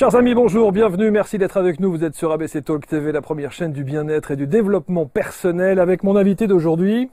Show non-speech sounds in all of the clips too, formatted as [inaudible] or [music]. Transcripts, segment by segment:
Chers amis, bonjour, bienvenue, merci d'être avec nous. Vous êtes sur ABC Talk TV, la première chaîne du bien-être et du développement personnel, avec mon invité d'aujourd'hui.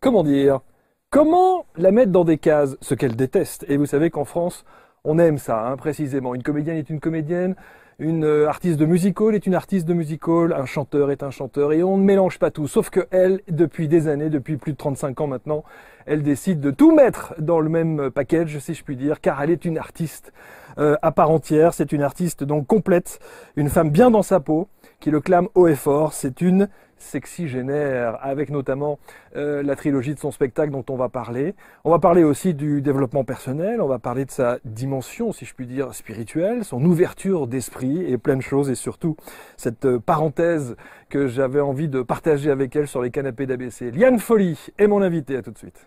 Comment dire Comment la mettre dans des cases Ce qu'elle déteste. Et vous savez qu'en France, on aime ça, hein, précisément. Une comédienne est une comédienne, une euh, artiste de musical est une artiste de musical, un chanteur est un chanteur, et on ne mélange pas tout. Sauf que elle, depuis des années, depuis plus de 35 ans maintenant, elle décide de tout mettre dans le même package, si je puis dire, car elle est une artiste euh, à part entière. C'est une artiste donc complète, une femme bien dans sa peau, qui le clame haut et fort. C'est une sexygénaire, avec notamment euh, la trilogie de son spectacle dont on va parler. On va parler aussi du développement personnel, on va parler de sa dimension, si je puis dire, spirituelle, son ouverture d'esprit et plein de choses, et surtout cette euh, parenthèse que j'avais envie de partager avec elle sur les canapés d'ABC. Liane Folly est mon invité, à tout de suite.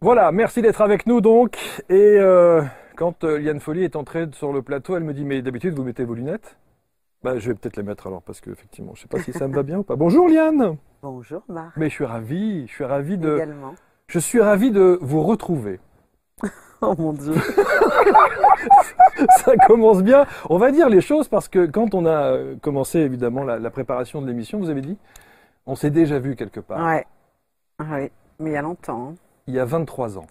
Voilà, merci d'être avec nous donc. Et euh, quand euh, Liane Folly est entrée sur le plateau, elle me dit Mais d'habitude, vous mettez vos lunettes bah, Je vais peut-être les mettre alors, parce que effectivement, je ne sais pas si ça me va bien ou pas. Bonjour Liane Bonjour Marc. Mais je suis ravi, je suis ravi de. Également. Je suis ravi de vous retrouver. [laughs] Oh mon Dieu. [laughs] ça commence bien. On va dire les choses parce que quand on a euh, commencé évidemment la, la préparation de l'émission, vous avez dit on s'est déjà vu quelque part. Ouais. Ah oui, mais il y a longtemps. hein. Il y a 23 ans.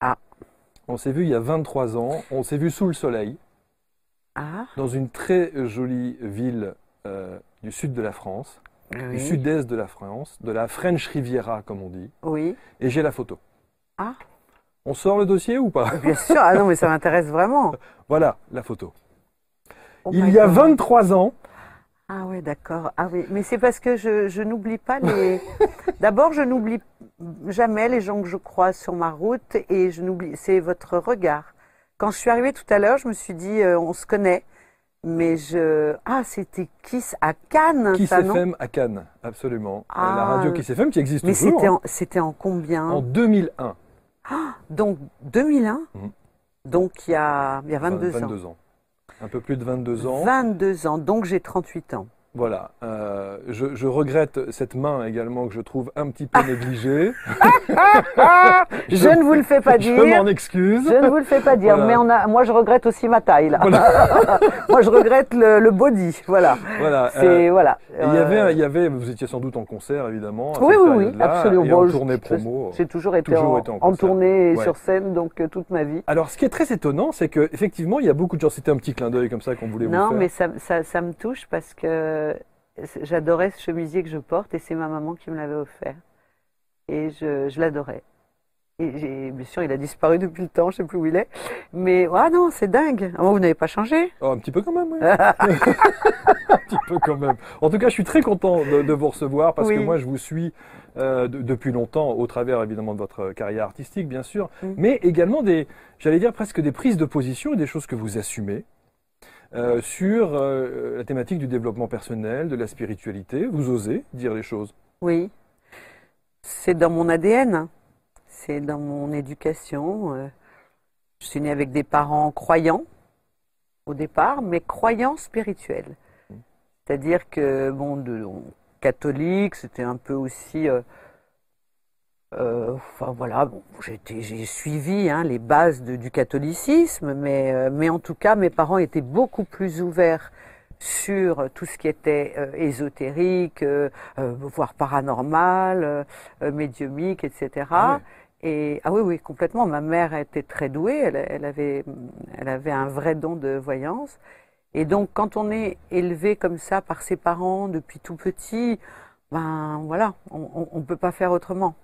Ah. On s'est vu il y a 23 ans. On s'est vu sous le soleil. Ah, dans une très jolie ville euh, du sud de la France, du sud-est de la France, de la French Riviera comme on dit, Oui. et j'ai la photo. Ah, On sort le dossier ou pas? Bien sûr. Ah non, mais ça m'intéresse vraiment. [laughs] Voilà la photo. Oh Il y a God. 23 ans, Ah oui, d'accord. Ah oui, mais c'est parce que je, je n'oublie pas les. [laughs] D'abord, je n'oublie jamais les gens que je croise sur ma route et je n'oublie. C'est votre regard. Quand je suis arrivée tout à l'heure, je me suis dit, euh, on se connaît, mais je. Ah, c'était Kiss à Cannes, Kiss ça non FM à Cannes, absolument. Euh, Ah. la radio Kiss FM qui existe Mais toujours. c'était hein, en, c'était en combien en 2001, Donc 2001. Mhm. Donc il y a, il y a 22, ans. 22 ans. Un peu plus de 22 ans. 22 ans. Donc j'ai 38 ans. Voilà. Euh, je, je regrette cette main également que je trouve un petit peu négligée. [laughs] Je ne vous le fais pas Je dire. m'en excuse. Je ne vous le fais pas dire, Voilà. mais on a, moi je regrette aussi ma taille là. Voilà. [laughs] moi je regrette le, le body, voilà. Voilà. Euh, voilà. Il y avait, Euh, il y avait, vous étiez sans doute en concert évidemment. à oui, cette oui, oui, absolument. Et en je- tournée je- promo. J'ai toujours été toujours en, été en en tournée et Ouais. sur scène, donc euh, toute ma vie. Alors, ce qui est très étonnant, c'est que effectivement, il y a beaucoup de gens. C'était un petit clin d'œil comme ça qu'on voulait vous Non, faire. mais ça, ça, ça me touche parce que c'est- j'adorais ce chemisier que je porte et c'est ma maman qui me l'avait offert. Et je, je l'adorais. Et bien sûr, il a disparu depuis le temps, je sais plus où il est. Mais ah non, c'est dingue. Ah, vous n'avez pas changé Oh, un petit peu quand même. oui. [laughs] un petit peu quand même. En tout cas, je suis très content de, de vous recevoir parce que moi, je vous suis euh, de- depuis longtemps, au travers évidemment de votre carrière artistique, bien sûr, Mm. mais également des, j'allais dire presque des prises de position et des choses que vous assumez. Euh, sur euh, la thématique du développement personnel, de la spiritualité, vous osez dire les choses? Oui. C'est dans mon ADN. C'est dans mon éducation. Euh, Je suis née avec des parents croyants au départ, mais croyants spirituels. C'est-à-dire que, bon, de, on- catholique, c'était un peu aussi. Euh, enfin voilà, bon, j'ai suivi hein, les bases de- du catholicisme, mais, euh, mais en tout cas, mes parents étaient beaucoup plus ouverts sur tout ce qui était euh, ésotérique, euh, voire paranormal, médiumique, etc. Ah ouais. Et ah oui, oui, complètement. Ma mère était très douée. Elle, elle avait, elle avait un vrai don de voyance. Et donc, quand on est élevé comme ça par ses parents depuis tout petit, ben voilà, on ne peut pas faire autrement.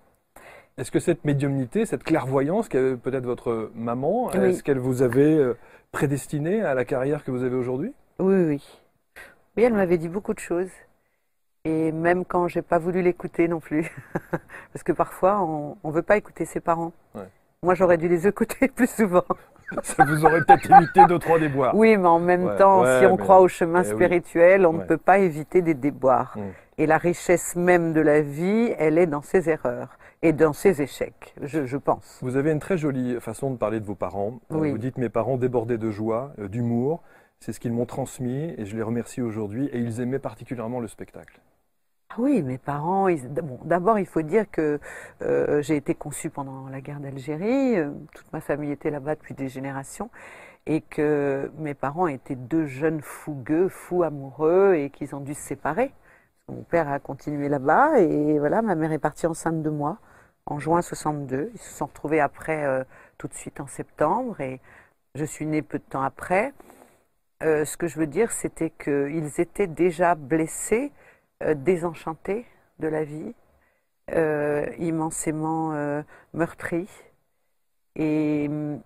Est-ce que cette médiumnité, cette clairvoyance qu'avait peut-être votre maman, Oui. est-ce qu'elle vous avait euh, prédestiné à la carrière que vous avez aujourd'hui? Oui, oui, oui. Elle m'avait dit beaucoup de choses. Et même quand j'ai pas voulu l'écouter non plus. [laughs] Parce que parfois, on ne veut pas écouter ses parents. Ouais. Moi, j'aurais dû les écouter [laughs] plus souvent. [laughs] Ça vous aurait peut-être évité deux, trois déboires. Oui, mais en même Ouais, temps, ouais, si on croit au chemin eh oui. spirituel, on ne peut pas éviter des déboires. Mm. Et la richesse même de la vie, elle est dans ses erreurs. Et dans ses échecs, je, je, pense. Vous avez une très jolie façon de parler de vos parents. Euh, Oui. Vous dites mes parents débordaient de joie, euh, d'humour. C'est ce qu'ils m'ont transmis et je les remercie aujourd'hui. Et ils aimaient particulièrement le spectacle. Ah oui, mes parents, ils- bon, d'abord il faut dire que euh, j'ai été conçue pendant la guerre d'Algérie, toute ma famille était là-bas depuis des générations, et que mes parents étaient deux jeunes fougueux, fous amoureux, et qu'ils ont dû se séparer. Mon père a continué là-bas, et voilà, ma mère est partie enceinte de moi en juin 62. Ils se sont retrouvés après, euh, tout de suite en septembre, et je suis née peu de temps après. Euh, ce que je veux dire, c'était qu'ils étaient déjà blessés euh, désenchantés de la vie, immensément meurtris. Et hum,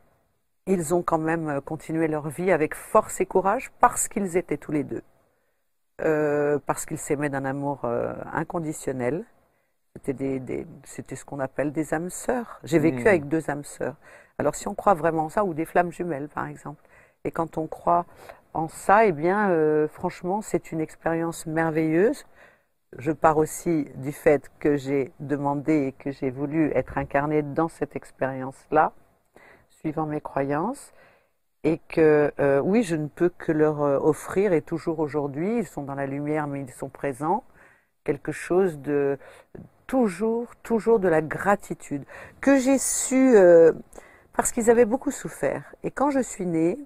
ils ont quand même continué leur vie avec force et courage parce qu'ils étaient tous les deux. Parce qu'ils s'aimaient d'un amour inconditionnel. C'était des, des- c'était ce qu'on appelle des âmes sœurs. J'ai vécu Mmh. avec deux âmes sœurs. Alors si on croit vraiment en ça, ou des flammes jumelles par exemple, et quand on croit en ça, eh bien, euh, franchement, c'est une expérience merveilleuse. Je pars aussi du fait que j'ai demandé et que j'ai voulu être incarnée dans cette expérience-là, suivant mes croyances, et que euh, oui, je ne peux que leur euh, offrir, et toujours aujourd'hui, ils sont dans la lumière, mais ils sont présents, quelque chose de toujours, toujours de la gratitude, que j'ai su, euh, parce qu'ils avaient beaucoup souffert. Et quand je suis née,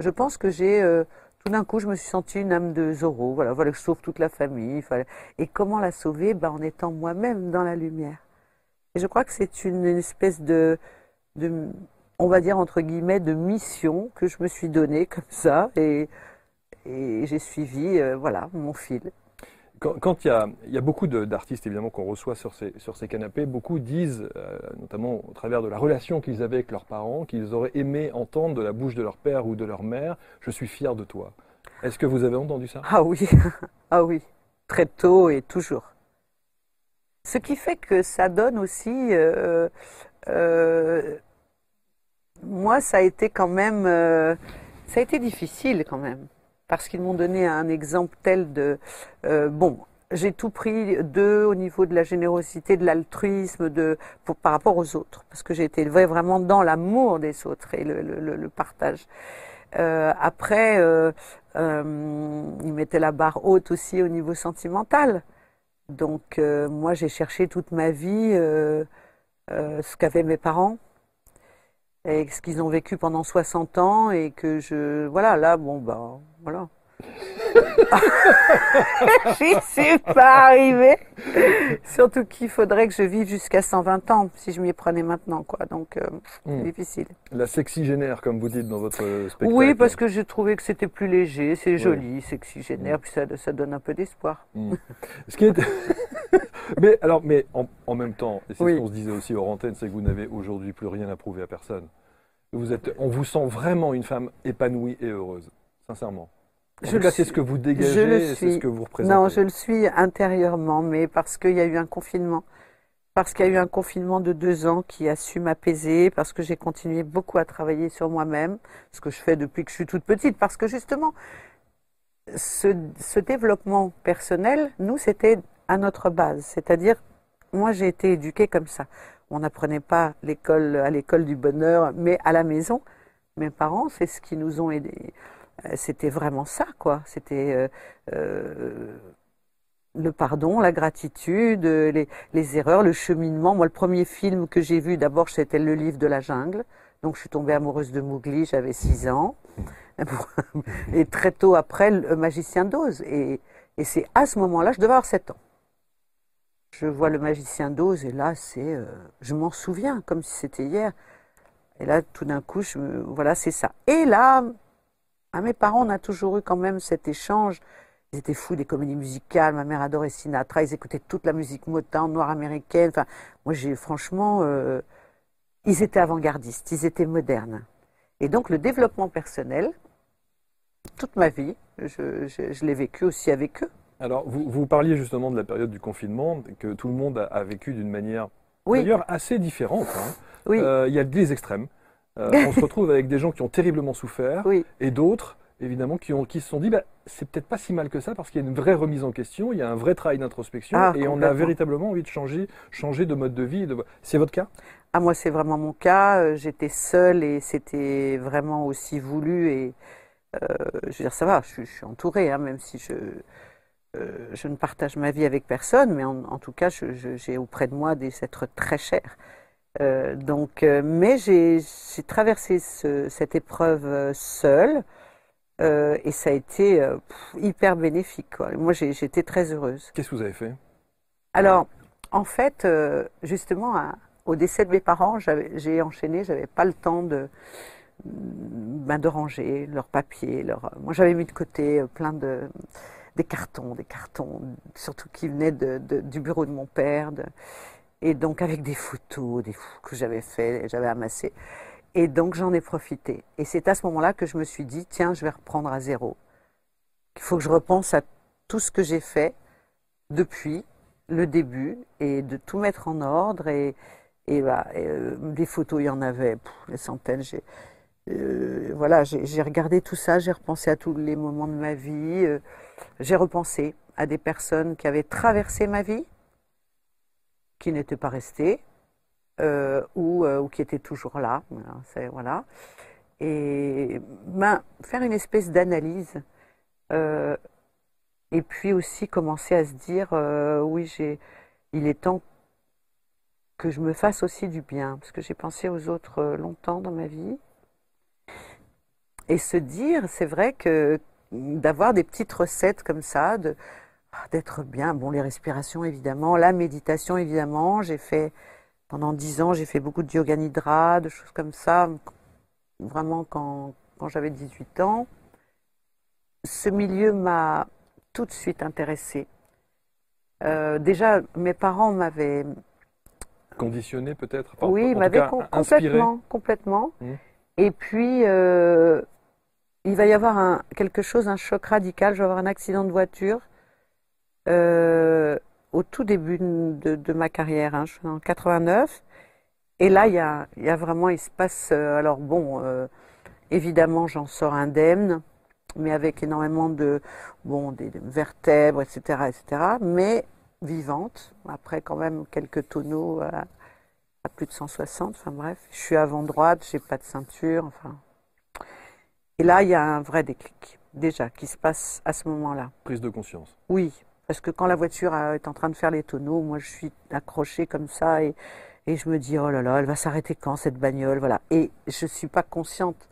je pense que j'ai, euh, tout d'un coup, je me suis sentie une âme de Zorro. Voilà, voilà, je sauve toute la famille. Et comment la sauver? Ben, En étant moi-même dans la lumière. Et je crois que c'est une, une espèce de, de, on va dire entre guillemets, de mission que je me suis donnée comme ça. Et, et j'ai suivi, euh, voilà, mon fil. Quand, il, y a, beaucoup d'artistes évidemment qu'on reçoit sur ces, canapés, beaucoup disent, euh, notamment au travers de la relation qu'ils avaient avec leurs parents, qu'ils auraient aimé entendre de la bouche de leur père ou de leur mère Je suis fier de toi. Est-ce que vous avez entendu ça? Ah oui, [laughs] ah oui, très tôt et toujours. Ce qui fait que ça donne aussi, euh, euh, moi, ça a été quand même, ça a été difficile quand même, parce qu'ils m'ont donné un exemple tel de, euh, bon, j'ai tout pris d'eux au niveau de la générosité, de l'altruisme, de, par rapport aux autres, parce que j'ai été vraiment dans l'amour des autres et le, partage. Euh, après, euh, ils mettaient la barre haute aussi au niveau sentimental. Donc, moi, j'ai cherché toute ma vie ce qu'avaient mes parents et ce qu'ils ont vécu pendant 60 ans et que je... Voilà, là, bon, ben, voilà. [laughs] J'y suis pas arrivée. Surtout qu'il faudrait que je vive jusqu'à 120 ans si je m'y prenais maintenant, quoi. Donc, euh, Hmm. difficile. La sexygénaire, comme vous dites dans votre spectacle. Oui, parce que je trouvais que c'était plus léger, c'est joli, sexygénaire, puis ça, ça donne un peu d'espoir. Mm. Ce qui est... [laughs] mais alors, mais en, en même temps, et c'est Oui. ce qu'on se disait aussi hors antenne, c'est que vous n'avez aujourd'hui plus rien à prouver à personne. Vous êtes, on vous sent vraiment une femme épanouie et heureuse, sincèrement. Je cas, c'est ce que vous dégagez, c'est ce que vous représentez. Non, je le suis intérieurement, mais parce qu'il y a eu un confinement. Parce qu'il y a eu un confinement de deux ans qui a su m'apaiser, parce que j'ai continué beaucoup à travailler sur moi-même, ce que je fais depuis que je suis toute petite, parce que justement, ce, ce développement personnel, nous, c'était à notre base. C'est-à-dire, moi, j'ai été éduquée comme ça. On n'apprenait pas l'école, à l'école du bonheur, mais à la maison. Mes parents, c'est ce qui nous ont aidés. Euh, C'était vraiment ça, quoi. C'était euh, euh, le pardon, la gratitude, les, erreurs, le cheminement. Moi, le premier film que j'ai vu, d'abord, c'était Le Livre de la jungle. Donc, je suis tombée amoureuse de Mowgli, j'avais 6 ans. [laughs] Et très tôt après, Le Magicien d'Oz. Et, c'est à ce moment-là, je devais avoir 7 ans. Je vois Le Magicien d'Oz, et là, c'est, je m'en souviens, comme si c'était hier. Et là, tout d'un coup, je voilà, c'est ça. Et là, à mes parents, on a toujours eu quand même cet échange. Ils étaient fous des comédies musicales. Ma mère adorait Sinatra. Ils écoutaient toute la musique Motown, noire américaine. Enfin, moi, j'ai franchement, euh, ils étaient avant-gardistes. Ils étaient modernes. Et donc, le développement personnel, toute ma vie, je, je- je l'ai vécu aussi avec eux. Alors, vous, vous parliez justement de la période du confinement, que tout le monde a, a vécu d'une manière Oui, d'ailleurs assez différente. hein. oui, Euh, Il y a des extrêmes. Euh, on se [laughs] retrouve avec des gens qui ont terriblement souffert oui. et d'autres évidemment, qui, ont, qui se sont dit, bah, c'est peut-être pas si mal que ça, parce qu'il y a une vraie remise en question, il y a un vrai travail d'introspection, Ah, et on a véritablement envie de changer, changer de mode de vie. de- C'est votre cas? Ah, moi, c'est vraiment mon cas. Euh, J'étais seule et c'était vraiment aussi voulu. Et euh, je veux dire, ça va, je, suis- je suis entourée, hein, même si je, euh, je ne partage ma vie avec personne, mais en, en tout cas, j'ai auprès de moi des êtres très chers. Euh, donc, euh, mais j'ai traversé ce- cette épreuve euh, seule. euh, et ça a été pff, hyper bénéfique. quoi. Moi, j'étais très heureuse. Qu'est-ce que vous avez fait? Alors, en fait, justement, à- au décès de mes parents, j'ai enchaîné, j'avais pas le temps de, ben, de ranger leurs papiers. Moi, j'avais mis de côté plein de des cartons, des cartons, surtout qui venaient de, de- du bureau de mon père, de- et donc avec des photos, que j'avais fait, j'avais amassé. Et donc j'en ai profité. Et c'est à ce moment-là que je me suis dit, tiens, je vais reprendre à zéro. Il faut que je repense à tout ce que j'ai fait depuis le début et de tout mettre en ordre. Et, bah, euh, des photos, il y en avait des centaines. J'ai, euh, voilà, j'ai, j'ai regardé tout ça, j'ai repensé à tous les moments de ma vie. euh, j'ai repensé à des personnes qui avaient traversé ma vie, qui n'étaient pas restées, euh, ou, euh, ou qui étaient toujours là. Voilà. Et ben, faire une espèce d'analyse. euh, et puis aussi commencer à se dire, oui, il est temps que je me fasse aussi du bien, parce que j'ai pensé aux autres longtemps dans ma vie. Et se dire, c'est vrai que d'avoir des petites recettes comme ça, de, d'être bien, bon, les respirations évidemment, la méditation évidemment, j'ai fait, pendant dix ans, j'ai fait beaucoup de yoga nidra, de choses comme ça, vraiment quand, quand j'avais 18 ans. Ce milieu m'a tout de suite intéressée. Euh, déjà, mes parents m'avaient, Conditionné peut-être oui, m'avaient com- complètement, complètement. Mhm. Et puis, euh, il va y avoir un, quelque chose, un choc radical. Je vais avoir un accident de voiture euh, au tout début de, de ma carrière. hein. Je suis en 89. Et là, il y a, il y a vraiment, il se passe. euh, alors bon, euh, évidemment, j'en sors indemne, mais avec énormément de, bon, des, des vertèbres, etc., etc. Mais vivante. Après, quand même, quelques tonneaux à, à plus de 160. Enfin bref, je suis avant droite, j'ai pas de ceinture. Enfin. Et là, il y a un vrai déclic, déjà, qui se passe à ce moment-là. Prise de conscience. Oui, parce que quand la voiture euh, est en train de faire les tonneaux, moi je suis accrochée comme ça et, et je me dis oh là là, elle va s'arrêter quand cette bagnole, voilà. Et je suis pas consciente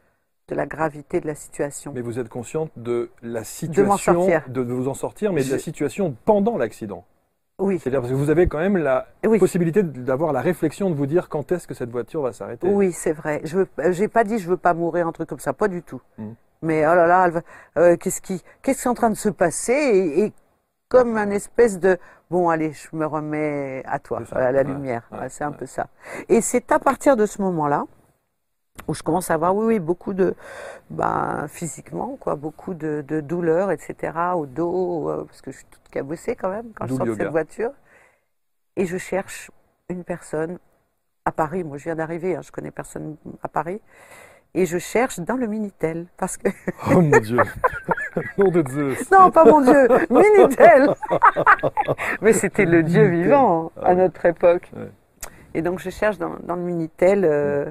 de la gravité de la situation. Mais vous êtes consciente de la situation, de, de vous en sortir, mais de la situation pendant l'accident. Oui, C'est-à-dire parce que vous avez quand même la oui, possibilité d'avoir la réflexion de vous dire quand est-ce que cette voiture va s'arrêter. oui, c'est vrai. Je veux, euh, pas dit je veux pas mourir un truc comme ça, pas du tout. Mhm. Mais oh là là, euh, qu'est-ce qui, qu'est-ce qui est en train de se passer et, et comme un espèce de bon allez, je me remets à toi, à la lumière. ouais, c'est un ouais. peu ça. Et c'est à partir de ce moment-là où je commence à avoir, oui, oui, beaucoup de, bah, physiquement, quoi, beaucoup de, de douleurs, etc., au dos, euh, parce que je suis toute cabossée quand même quand je sors de cette voiture. Et je cherche une personne à Paris. Moi, je viens d'arriver, hein, je connais personne à Paris. Et je cherche dans le Minitel, parce que Oh mon Dieu [laughs] Nom de Zeus non, pas mon Dieu, Minitel [laughs] Mais c'était le Dieu Minitel. vivant Ah à notre époque. Ouais. Et donc je cherche dans, dans le Minitel, euh,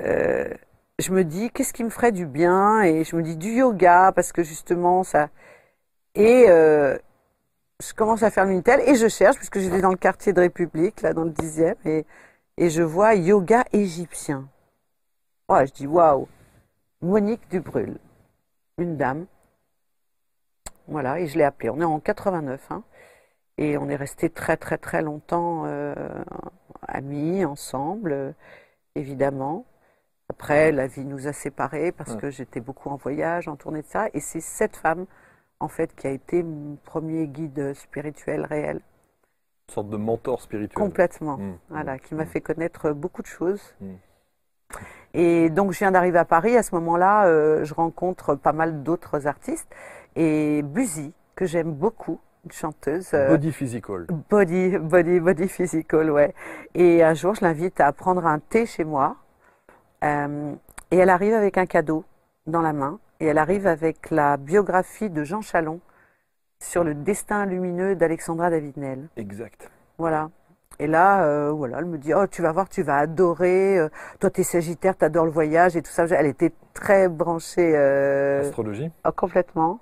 euh, je me dis qu'est-ce qui me ferait du bien? Et je me dis du yoga parce que justement ça... Et euh, je commence à faire le Minitel et je cherche puisque j'étais dans le quartier de République, là dans le 10e, et, et je vois yoga égyptien. Ouais, je dis waouh, Monique Dubrul, une dame. Voilà, et je l'ai appelée. On est en 89, hein, et on est resté très très très longtemps euh, amis ensemble, euh, évidemment. Après, la vie nous a séparés parce Ouais. que j'étais beaucoup en voyage, en tournée de ça, et c'est cette femme, en fait, qui a été mon premier guide spirituel réel, Une sorte de mentor spirituel. complètement. Mm, Voilà, mm, qui m'a mm. fait connaître beaucoup de choses. Et donc, je viens d'arriver à Paris. À ce moment-là, euh, je rencontre pas mal d'autres artistes. Et Buzy, que j'aime beaucoup, une chanteuse. euh, Body physical. Body, body, body physical, ouais. Et un jour, je l'invite à prendre un thé chez moi. Euh, et elle arrive avec un cadeau dans la main. Et elle arrive avec la biographie de Jean Chalon sur le destin lumineux d'Alexandra David-Nel. Exact. Voilà. Et là, euh, voilà, elle me dit, oh, tu vas voir, tu vas adorer. euh, toi, t'es sagittaire, t'adores le voyage et tout ça. Elle était très branchée euh, Astrologie. oh, complètement.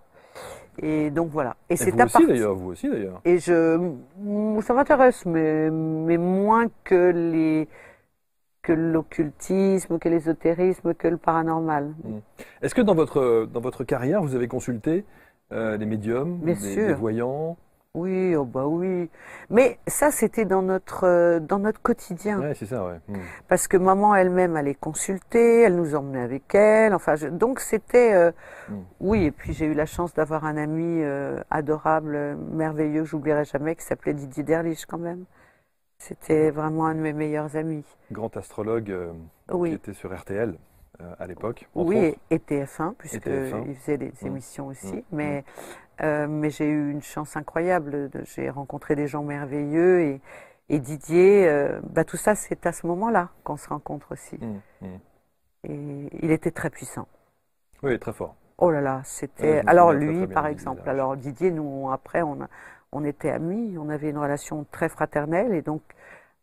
Et donc voilà. Et, Et c'est vous aussi d'ailleurs, vous aussi d'ailleurs. Et je, mm, ça m'intéresse, mais, mais moins que les, que l'occultisme, que l'ésotérisme, que le paranormal. Est-ce que dans votre, dans votre carrière, vous avez consulté euh, les médiums, des, sûr. des voyants Oui, oh bah oui. Mais ça, c'était dans notre, euh, dans notre quotidien. Ouais, c'est ça, ouais. Hmm. Parce que maman elle-même allait consulter, elle nous emmenait avec elle. Enfin, je- donc c'était, euh, Mm. oui. Et puis j'ai eu la chance d'avoir un ami euh, adorable, merveilleux, j'oublierai jamais, qui s'appelait Didier Derlich quand même. C'était vraiment un de mes meilleurs amis. Grand astrologue euh, qui Oui. était sur RTL à l'époque. Oui, autres. et, et TF1, puisque TF1. il faisait des Mm. émissions aussi. Mais, euh, mais j'ai eu une chance incroyable. J'ai rencontré des gens merveilleux et, et Didier, euh, bah, tout ça, c'est à ce moment-là qu'on se rencontre aussi. Hmm, hmm. Et il était très puissant. Oui, très fort. Oh là là, c'était. Alors lui, par exemple. Didier Alors Didier, nous, on- après, on, a- on était amis, on avait une relation très fraternelle et donc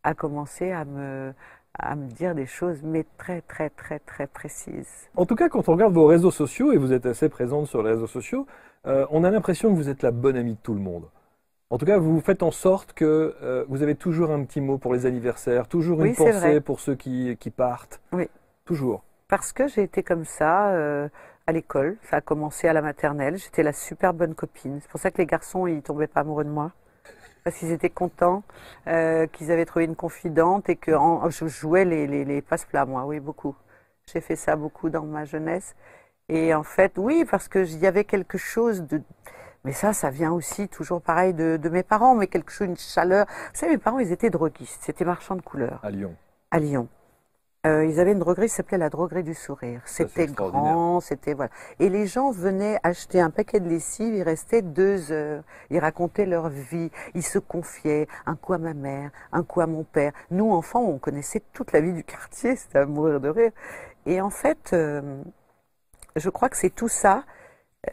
a commencé à me, à me dire des choses, mais très, très, très, très précises. En tout cas, quand on regarde vos réseaux sociaux, et vous êtes assez présente sur les réseaux sociaux, euh, on a l'impression que vous êtes la bonne amie de tout le monde. En tout cas, vous faites en sorte que euh, vous avez toujours un petit mot pour les anniversaires, toujours Oui, une pensée vrai. pour ceux qui, qui partent. Oui. Toujours. Parce que j'ai été comme ça euh, à l'école. Ça a commencé à la maternelle. J'étais la super bonne copine. C'est pour ça que les garçons, ils tombaient pas amoureux de moi. Parce qu'ils étaient contents euh, qu'ils avaient trouvé une confidente et que en- je jouais les, les, les passe-plats, moi. Oui, beaucoup. J'ai fait ça beaucoup dans ma jeunesse. Et en fait, oui, parce que il y avait quelque chose de. Mais ça, ça vient aussi toujours pareil de, de mes parents, mais quelque chose, une chaleur. Vous savez, mes parents, ils étaient droguistes. C'était marchands de couleurs À Lyon. à Lyon. Euh, ils avaient une droguerie qui s'appelait la droguerie du sourire. C'était grand, c'était voilà. Et les gens venaient acheter un paquet de lessive, ils restaient deux heures. Ils racontaient leur vie, ils se confiaient, un coup à ma mère, un coup à mon père. Nous, enfants, on connaissait toute la vie du [laughs] quartier, c'était à mourir de rire. Et en fait, euh, je crois que c'est tout ça.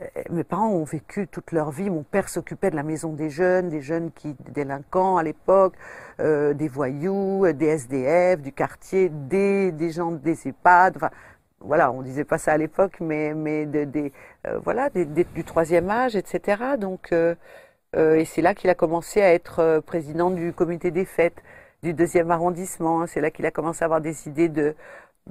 Euh, Mes parents ont vécu toute leur vie. Mon père s'occupait de la maison des jeunes, des jeunes qui délinquants à l'époque, euh, des voyous, euh, des SDF, du quartier, des, gens des EHPAD. Enfin, voilà, on disait pas ça à l'époque, mais voilà du troisième âge, etc. Donc et c'est là qu'il a commencé à être président du comité des fêtes du deuxième arrondissement. hein. C'est là qu'il a commencé à avoir des idées de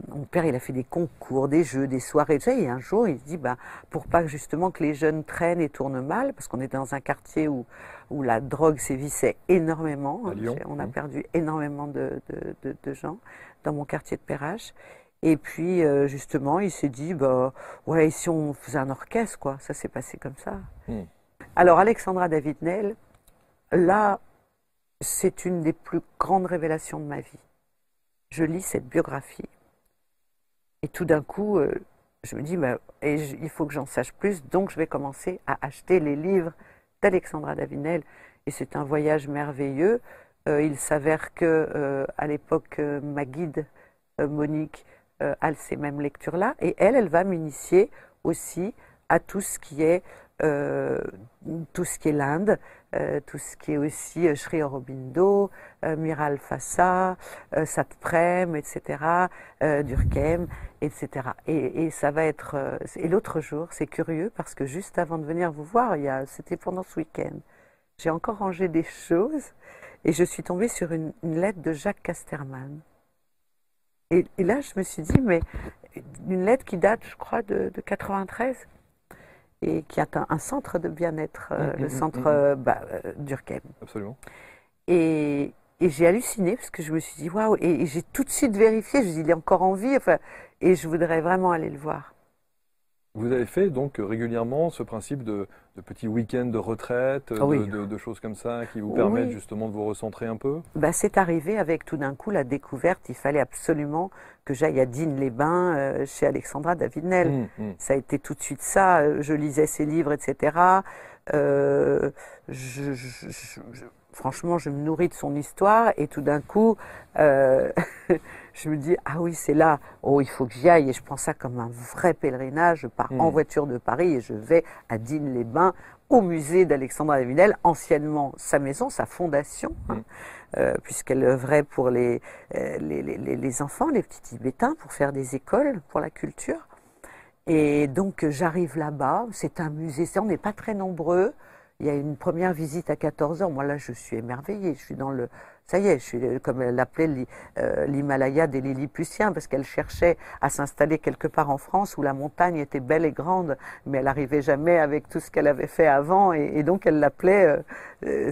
mon père, il a fait des concours, des jeux, des soirées. Et un jour, il se dit, bah, pour pas que justement que les jeunes traînent et tournent mal, parce qu'on était dans un quartier où, où la drogue sévissait énormément. À hein. On a mmh. perdu énormément de, de, de- de gens dans mon quartier de Perrache. Et puis, euh, justement, il s'est dit, bah, ouais, et si on faisait un orchestre, quoi. Ça s'est passé comme ça. Mmh. Alors, Alexandra David-Nel, là, c'est une des plus grandes révélations de ma vie. Je lis cette biographie et tout d'un coup, euh, je me dis, il faut que j'en sache plus, donc je vais commencer à acheter les livres d'Alexandra Davinel. Et c'est un voyage merveilleux. Euh, il s'avère que euh, à l'époque, ma guide Monique a ces mêmes lectures-là, et elle, elle va m'initier aussi à tout ce qui est euh, tout ce qui est l'Inde, euh, tout ce qui est aussi euh, Sri Aurobindo, Miral Fassa, Satprem, etc., Durkheim, etc. Et, ça va être. et l'autre jour, c'est curieux parce que juste avant de venir vous voir, c'était pendant ce week-end, j'ai encore rangé des choses et je suis tombée sur une, lettre de Jacques Casterman. Et, et là, je me suis dit, mais une lettre qui date, je crois, de, de 93 et qui a un, un centre de bien-être, euh, Mm, le mm, centre mm, mm. euh, bah, euh, Durkheim. Absolument. Et, et j'ai halluciné parce que je me suis dit waouh et, et j'ai tout de suite vérifié. Je me suis dit il est encore en vie. Enfin, et je voudrais vraiment aller le voir. Vous avez fait donc régulièrement ce principe de, de petits week-ends de retraite, Ah oui. de, de- de choses comme ça qui vous Oui. permettent justement de vous recentrer un peu? Bah, c'est arrivé avec tout d'un coup la découverte. Il fallait absolument que j'aille à Digne-les-Bains euh, chez Alexandra David-Nel. Hum. Ça a été tout de suite ça. Euh, Je lisais ses livres, etc. Euh, je, je- je- je- franchement, je me nourris de son histoire et tout d'un coup, euh, [laughs] je me dis ah oui, c'est là. Oh, il faut que j'y aille et je prends ça comme un vrai pèlerinage. Je pars en Mm. voiture de Paris et je vais à Digne-les-Bains au musée d'Alexandra de Vinel, anciennement sa maison, sa fondation, hein, Mm. euh, puisqu'elle œuvrait pour les, euh, les, les- les- les enfants, les petits Tibétains, pour faire des écoles pour la culture. Et donc j'arrive là-bas, c'est un musée, on n'est pas très nombreux. Il y a une première visite à 14 heures. Moi là, je suis émerveillée. Je suis dans le, ça y est, je suis euh, comme elle l'appelait euh, l'Himalaya des Lilliputiens parce qu'elle cherchait à s'installer quelque part en France où la montagne était belle et grande, mais elle n'arrivait jamais avec tout ce qu'elle avait fait avant et, et donc elle l'appelait, euh,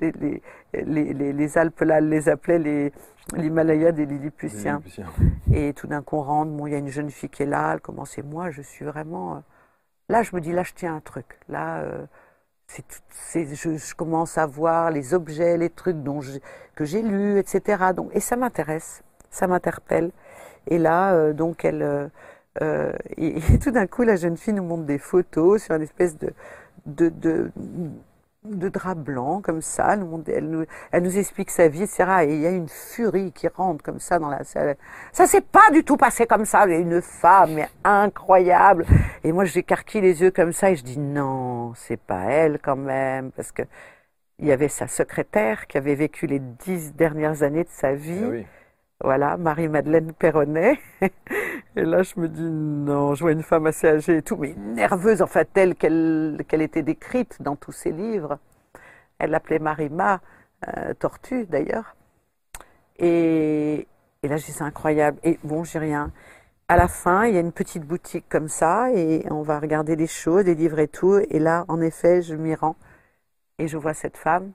les, les, les- les- les Alpes là, elle les appelait l'Himalaya des Lilliputiens. Lilliputien. Et tout d'un coup, on rentre, bon, il y a une jeune fille qui est là, elle commence, et moi, je suis vraiment... Là, je me dis, là, je tiens un truc. Là, euh, je, commence à voir les objets, les trucs dont que j'ai lus, etc. Donc, et ça m'intéresse, ça m'interpelle. Et là, euh, donc, elle... euh, euh, et, [laughs] et tout d'un coup, la jeune fille nous montre des photos sur une espèce de... de, de de drap blanc comme ça, elle nous, elle nous, elle explique sa vie, etc. Et il y a une furie qui rentre comme ça dans la salle. Ça s'est pas du tout passé comme ça. A une femme incroyable. Et moi, j'écarquille les yeux comme ça et je dis non, c'est pas elle quand même, parce que il y avait sa secrétaire qui avait vécu les dix dernières années de sa vie. Oui. Voilà, Marie-Madeleine Perronnet. Et là, je me dis, non, je vois une femme assez âgée et tout, mais nerveuse, enfin, telle qu'elle était décrite dans tous ses livres. Elle l'appelait Marima, euh, tortue d'ailleurs. Et, et là, je dis, c'est incroyable. Et bon, j'ai rien. À la fin, il y a une petite boutique comme ça, et on va regarder des choses, des livres et tout. Et là, en effet, je m'y rends. Et je vois cette femme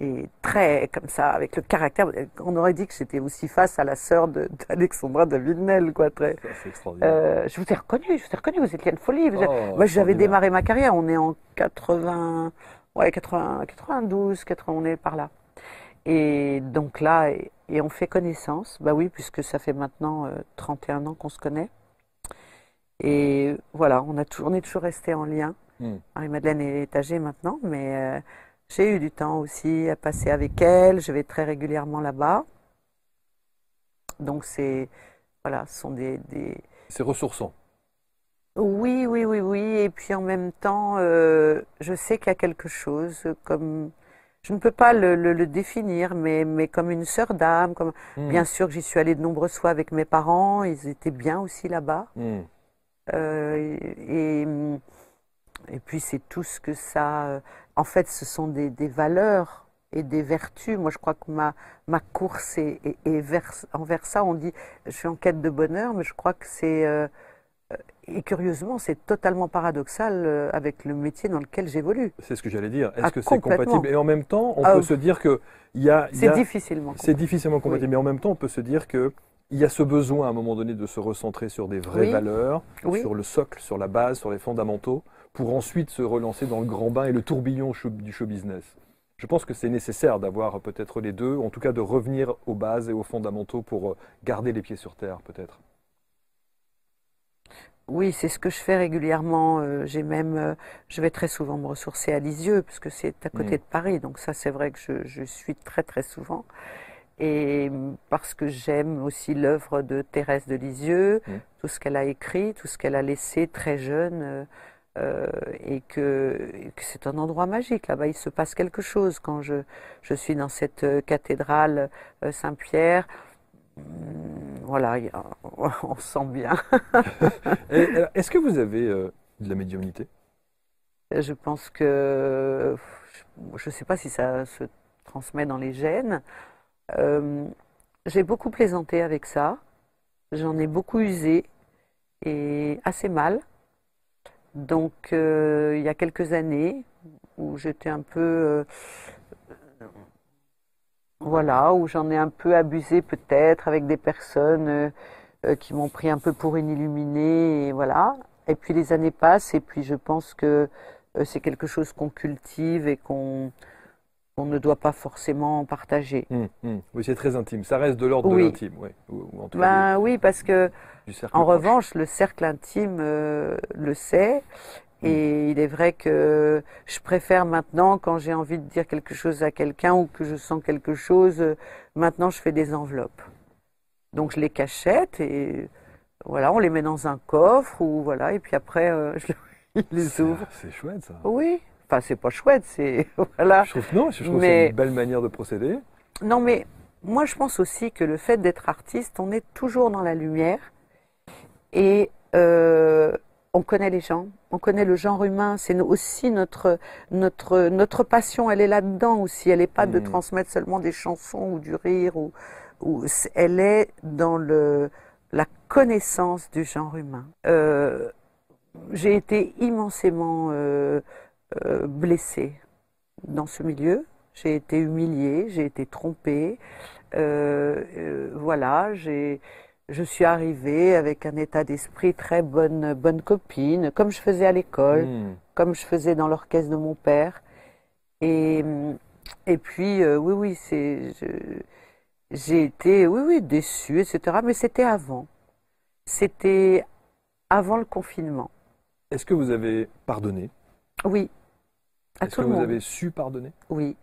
et très comme ça, avec le caractère. On aurait dit que j'étais aussi face à la sœur d'Alexandra de Villeneuve, quoi. Très. Extraordinaire. Euh, je vous ai reconnu, je vous ai reconnu, vous étiez une folie. Vous- Oh, Moi, j'avais démarré ma carrière, on est en 80, ouais, 80, 92, 80, on est par là. Et donc là, et, et on fait connaissance, bah oui, puisque ça fait maintenant euh, 31 ans qu'on se connaît. Et voilà, on, a on est toujours resté en lien. Hmm. Marie-Madeleine est âgée maintenant, mais euh, j'ai eu du temps aussi à passer avec elle. Je vais très régulièrement là-bas. Donc c'est, voilà, ce sont des, des... C'est ressourçant. Oui, oui, oui, oui. Et puis en même temps, euh, je sais qu'il y a quelque chose comme, je ne peux pas le, le- le définir, mais, mais comme une sœur d'âme. Comme... Hmm. Bien sûr que j'y suis allée de nombreuses fois avec mes parents. Ils étaient bien aussi là-bas. Hmm. Euh, et, et, puis c'est tout ce que ça. euh, En fait, ce sont des, des valeurs et des vertus. Moi, je crois que ma, ma course est, est- est vers, envers ça. On dit, je suis en quête de bonheur, mais je crois que c'est. euh, euh, et curieusement, c'est totalement paradoxal avec le métier dans lequel j'évolue. C'est ce que j'allais dire. Est-ce Ah, que c'est compatible? Et en même temps, on Ah, peut se dire que il y a, C'est a- difficilement. c'est difficilement compatible. Mais en même temps, on peut se dire que il y a ce besoin à un moment donné de se recentrer sur des vraies Oui. valeurs, Oui. sur le socle, sur la base, sur les fondamentaux, pour ensuite se relancer dans le grand bain et le tourbillon du show business. Je pense que c'est nécessaire d'avoir peut-être les deux, en tout cas de revenir aux bases et aux fondamentaux pour euh, garder les pieds sur terre, peut-être. Oui, c'est ce que je fais régulièrement. Euh, J'ai même, euh, je vais très souvent me ressourcer à Lisieux, parce que c'est à côté Mm. de Paris. Donc ça, c'est vrai que je, je suis très très souvent. Et mm, parce que j'aime aussi l'œuvre de Thérèse de Lisieux, Mm. tout ce qu'elle a écrit, tout ce qu'elle a laissé très jeune, euh, et que, c'est un endroit magique. Là-bas, il se passe quelque chose quand je, je suis dans cette euh, cathédrale euh, Saint-Pierre. Mm, Voilà, a- [laughs] on se sent bien. [laughs] Est-ce que vous avez euh, de la médiumnité? Je pense que je ne sais pas si ça se transmet dans les gènes. Euh, j'ai beaucoup plaisanté avec ça. J'en ai beaucoup usé et assez mal. Donc euh, il y a quelques années où j'étais un peu euh, voilà, où j'en ai un peu abusé peut-être avec des personnes euh, qui m'ont pris un peu pour une illuminée et voilà. Et puis les années passent et puis je pense que c'est quelque chose qu'on cultive et qu'on on ne doit pas forcément partager. Hum, hum. Oui, c'est très intime. Ça reste de l'ordre de Oui. l'intime, oui. Ou, ou en tout cas Ben oui, parce que en proche. revanche, le cercle intime euh, le sait Et il est vrai que je préfère maintenant, quand j'ai envie de dire quelque chose à quelqu'un ou que je sens quelque chose, euh, maintenant je fais des enveloppes. Donc je les cachette et voilà, on les met dans un coffre ou voilà, et puis après euh, [laughs] je les ouvre. C'est chouette ça. Oui, enfin c'est pas chouette, c'est [laughs] voilà. Je trouve, non, je trouve que c'est une belle manière de procéder. Non, mais moi, je pense aussi que le fait d'être artiste, on est toujours dans la lumière et euh, on connaît les gens, on connaît le genre humain. C'est aussi notre notre notre passion. Elle est là-dedans aussi. Elle n'est pas de Mhm. transmettre seulement des chansons ou du rire ou elle est dans le la connaissance du genre humain. Euh, J'ai été immensément euh, euh, blessée dans ce milieu. J'ai été humiliée, j'ai été trompée. Voilà, j'ai, je suis arrivée avec un état d'esprit très bonne, bonne copine, comme je faisais à l'école, Hmm. comme je faisais dans l'orchestre de mon père. Et, et puis, euh, oui, oui, c'est, j'ai été, oui, oui, déçue, etc. Mais c'était avant. C'était avant le confinement. Est-ce que vous avez pardonné? Oui. À Est-ce que vous monde. avez su pardonner? Oui.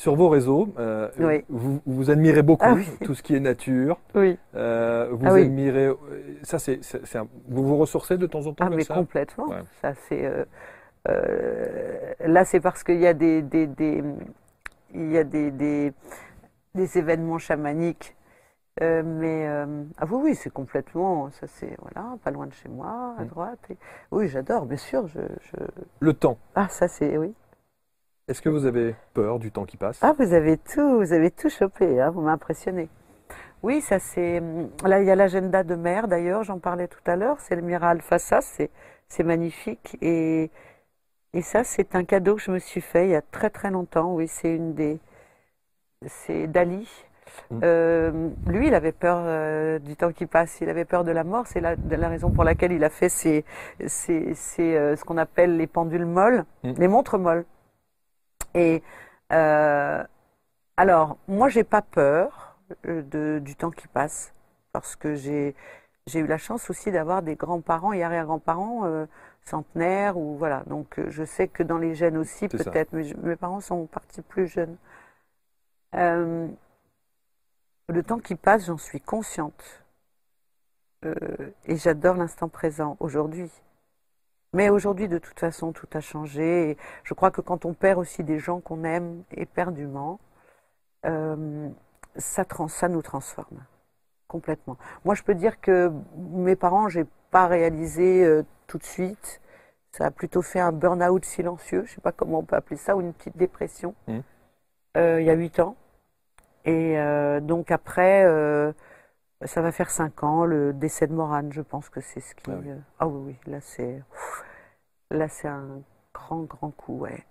Sur vos réseaux, euh, Oui. vous, vous admirez beaucoup Ah oui. tout ce qui est nature. Oui. Euh, vous Ah admirez. euh, Ça, c'est, vous vous ressourcez de temps en temps Ah, comme mais ça complètement. Ouais. Ça, c'est. euh, là, c'est parce qu'il y a des, des, des- il y a des, des, des événements chamaniques. Euh, mais euh, ah oui, oui, c'est complètement. Ça, c'est voilà, pas loin de chez moi, à Mm. droite. et- oui, j'adore, bien sûr. Je, je- Le temps. Ah, ça, c'est oui. Est-ce que vous avez peur du temps qui passe? Ah, vous avez tout, vous avez tout chopé. Hein, vous m'impressionnez. Oui, ça c'est. Là, il y a l'agenda de mer. D'ailleurs, j'en parlais tout à l'heure. C'est le Mira Alpha. Ça, c'est c'est magnifique. Et et ça, c'est un cadeau que je me suis fait il y a très très longtemps. Oui, c'est une des. C'est Dali. Mm. Euh, lui, il avait peur euh, du temps qui passe. Il avait peur de la mort. C'est la, la raison pour laquelle il a fait euh, ce qu'on appelle les pendules molles, Mm. les montres molles. Et euh, alors, moi, j'ai pas peur euh, de, du temps qui passe parce que j'ai j'ai eu la chance aussi d'avoir des grands-parents et arrière-grands-parents euh, centenaires ou voilà. Donc, je sais que dans les gènes aussi, peut-être, mais je- mes parents sont partis plus jeunes. Euh, le temps qui passe, j'en suis consciente. Et j'adore l'instant présent aujourd'hui. Mais aujourd'hui, de toute façon, tout a changé. Et je crois que quand on perd aussi des gens qu'on aime éperdument, euh, ça, trans- ça nous transforme complètement. Moi, je peux dire que mes parents, j'ai pas réalisé euh, tout de suite. Ça a plutôt fait un burn-out silencieux, je sais pas comment on peut appeler ça, ou une petite dépression. Mhm. Euh, il y a huit ans. Et donc après, ça va faire cinq ans, le décès de Morane, je pense que c'est ce qui. Ah oui. euh, Ah oui, oui, là c'est, là c'est un grand, grand coup, ouais.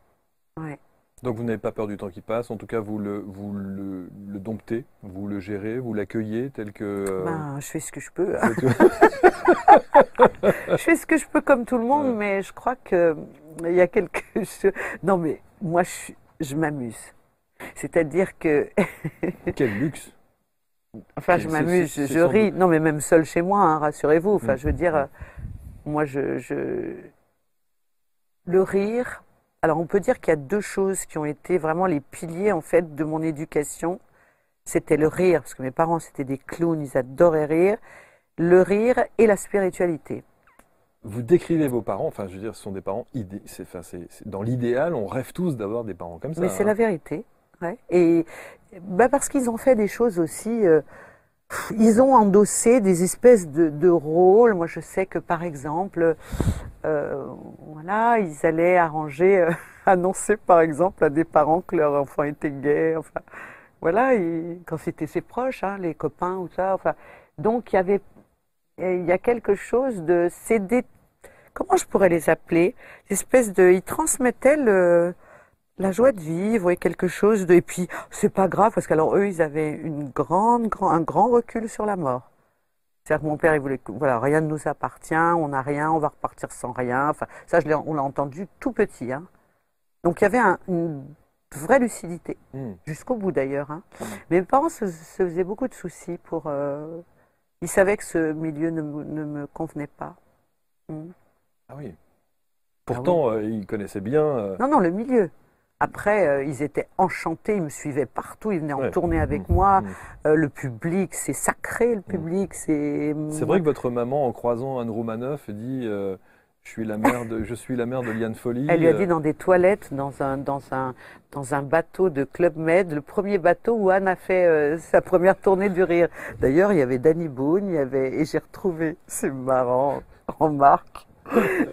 Ouais. Donc vous n'avez pas peur du temps qui passe. En tout cas, vous le, vous le, le domptez, vous le gérez, vous l'accueillez tel que. euh, Ben, je fais ce que je peux. tout. je fais ce que je peux comme tout le monde, Ouais. mais je crois que il y a quelque chose. Non, mais moi, je, je m'amuse. C'est-à-dire que, Quel luxe. Enfin, je m'amuse, je, ris. Non, mais même seul chez moi, hein, rassurez-vous. Enfin, Mm. je veux dire, Mm. euh, moi, je, je, le rire. Alors, on peut dire qu'il y a deux choses qui ont été vraiment les piliers en fait de mon éducation. C'était le rire, parce que mes parents c'était des clowns, ils adoraient rire. Le rire et la spiritualité. Vous décrivez vos parents. Enfin, je veux dire, ce sont des parents enfin, dans l'idéal, on rêve tous d'avoir des parents comme ça. Mais c'est hein. la vérité. Et bah parce qu'ils ont fait des choses aussi. euh, ils ont endossé des espèces de, rôles. Moi, je sais que par exemple, euh, voilà, ils allaient arranger, euh, [laughs] annoncer par exemple à des parents que leur enfant était gay. Enfin, voilà, quand c'était ses proches, hein, les copains ou ça. Enfin, donc il y avait, il y a quelque chose de, c'est comment je pourrais les appeler, espèces de, ils transmettaient le la joie de vivre et quelque chose de et puis c'est pas grave parce qu'alors eux ils avaient une grande grand un grand recul sur la mort c'est-à-dire que mon père il voulait que voilà rien ne nous appartient on n'a rien on va repartir sans rien enfin ça je l'ai on l'a entendu tout petit hein. donc il y avait un- une vraie lucidité Hmm. jusqu'au bout d'ailleurs hein. Mm. mes parents se, se faisaient beaucoup de soucis pour euh, ils savaient que ce milieu ne, me- ne me convenait pas Mm. Ah oui. Pourtant, euh, ils connaissaient bien. euh, Non, non, le milieu. Après, euh, ils étaient enchantés, ils me suivaient partout, ils venaient en Ouais. tournée avec Mmh, moi. mmh. Euh, le public, c'est sacré, le public, c'est. C'est vrai que votre maman, en croisant Anne Romanoff, dit euh, je, suis la mère de, je suis la mère de Liane Folly. Elle lui a dit dans des toilettes, dans un, dans un, dans un bateau de Club Med, le premier bateau où Anne a fait euh, sa première tournée du rire. D'ailleurs, il y avait Danny Boone, il y avait, et j'ai retrouvé, c'est marrant, remarque,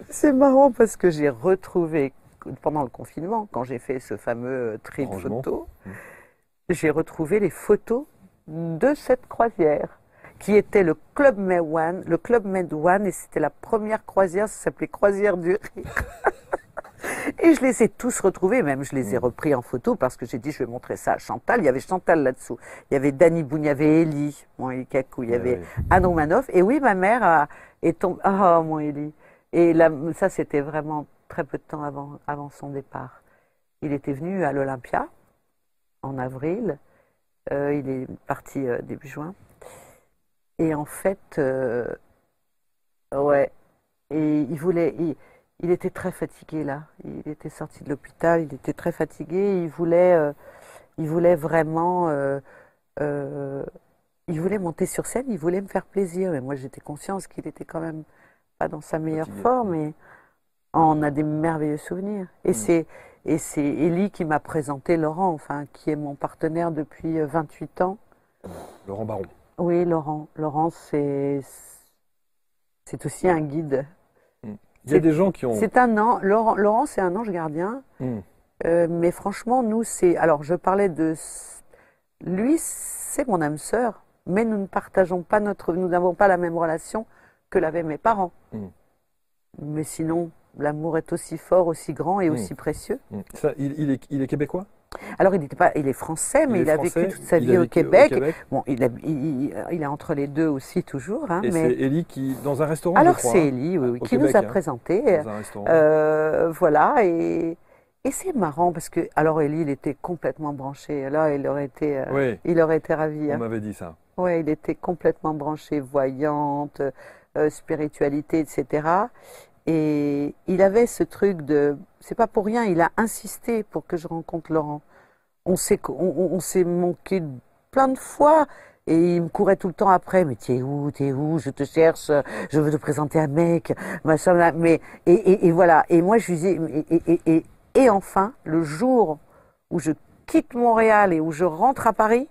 c'est marrant parce que j'ai retrouvé, pendant le confinement, quand j'ai fait ce fameux tri de photos, Mm. j'ai retrouvé les photos de cette croisière qui était le Club Med One, le Club Med One, et c'était la première croisière, ça s'appelait Croisière du Rire. [laughs] Et je les ai tous retrouvés, même je les ai repris en photo parce que j'ai dit je vais montrer ça à Chantal. Il y avait Chantal là-dessous, il y avait Danny Boone, il y avait Ellie, mon Eli Kakou, il y avait ouais. Anne Romanoff. Et oui, ma mère a, est tombée. Ah, mon Ellie. Et là, ça, c'était vraiment très peu de temps avant, avant son départ. Il était venu à l'Olympia en avril. Euh, il est parti euh, début juin. Et en fait, euh, ouais. Et il voulait. Il, il était très fatigué là. Il était sorti de l'hôpital. Il était très fatigué. Il voulait. il voulait vraiment. il voulait monter sur scène. Il voulait me faire plaisir. Et moi, j'étais consciente qu'il était quand même pas dans sa meilleure forme. Et on a des merveilleux souvenirs. Et Mm. c'est et c'est Élie qui m'a présenté Laurent, enfin, qui est mon partenaire depuis euh, 28 ans. Laurent Baron. Oui, Laurent. Laurent, c'est c'est aussi un guide. Il y a des gens qui ont. C'est un an. Laurent, Laurent c'est un ange gardien. Hmm. Euh, mais franchement, nous, c'est. Alors, je parlais de. Lui, c'est mon âme sœur, mais nous ne partageons pas notre. Nous n'avons pas la même relation que l'avaient mes parents. Mm. Mais sinon, l'amour est aussi fort, aussi grand et Mm. aussi précieux. Hmm. Ça, il, il est, il est québécois? Alors, il, n'était pas, il est français, mais il, a français, vécu toute sa vie au Québec. Québec. Bon, il, a- il, il- est entre les deux aussi, toujours. hein, Et mais... c'est Ellie qui, dans un restaurant, Alors, c'est hein, Ellie, oui, oui, au qui Québec, nous a hein. présenté. dans un restaurant. Euh, voilà, et, et c'est marrant parce que, alors Ellie, il était complètement branché. Là, il aurait été, euh, oui, il aurait été ravi. on hein. m'avait dit ça. Ouais, il était complètement branché, voyante, euh, spiritualité, etc. Et il avait ce truc de, c'est pas pour rien, il a insisté pour que je rencontre Laurent. On s'est, manqué plein de fois. Et il me courait tout le temps après, mais t'es où, t'es où, je te cherche, je veux te présenter un mec, machin, mais, et, voilà. Et moi, je lui dis, et, et, et, et, et enfin, le jour où je quitte Montréal et où je rentre à Paris,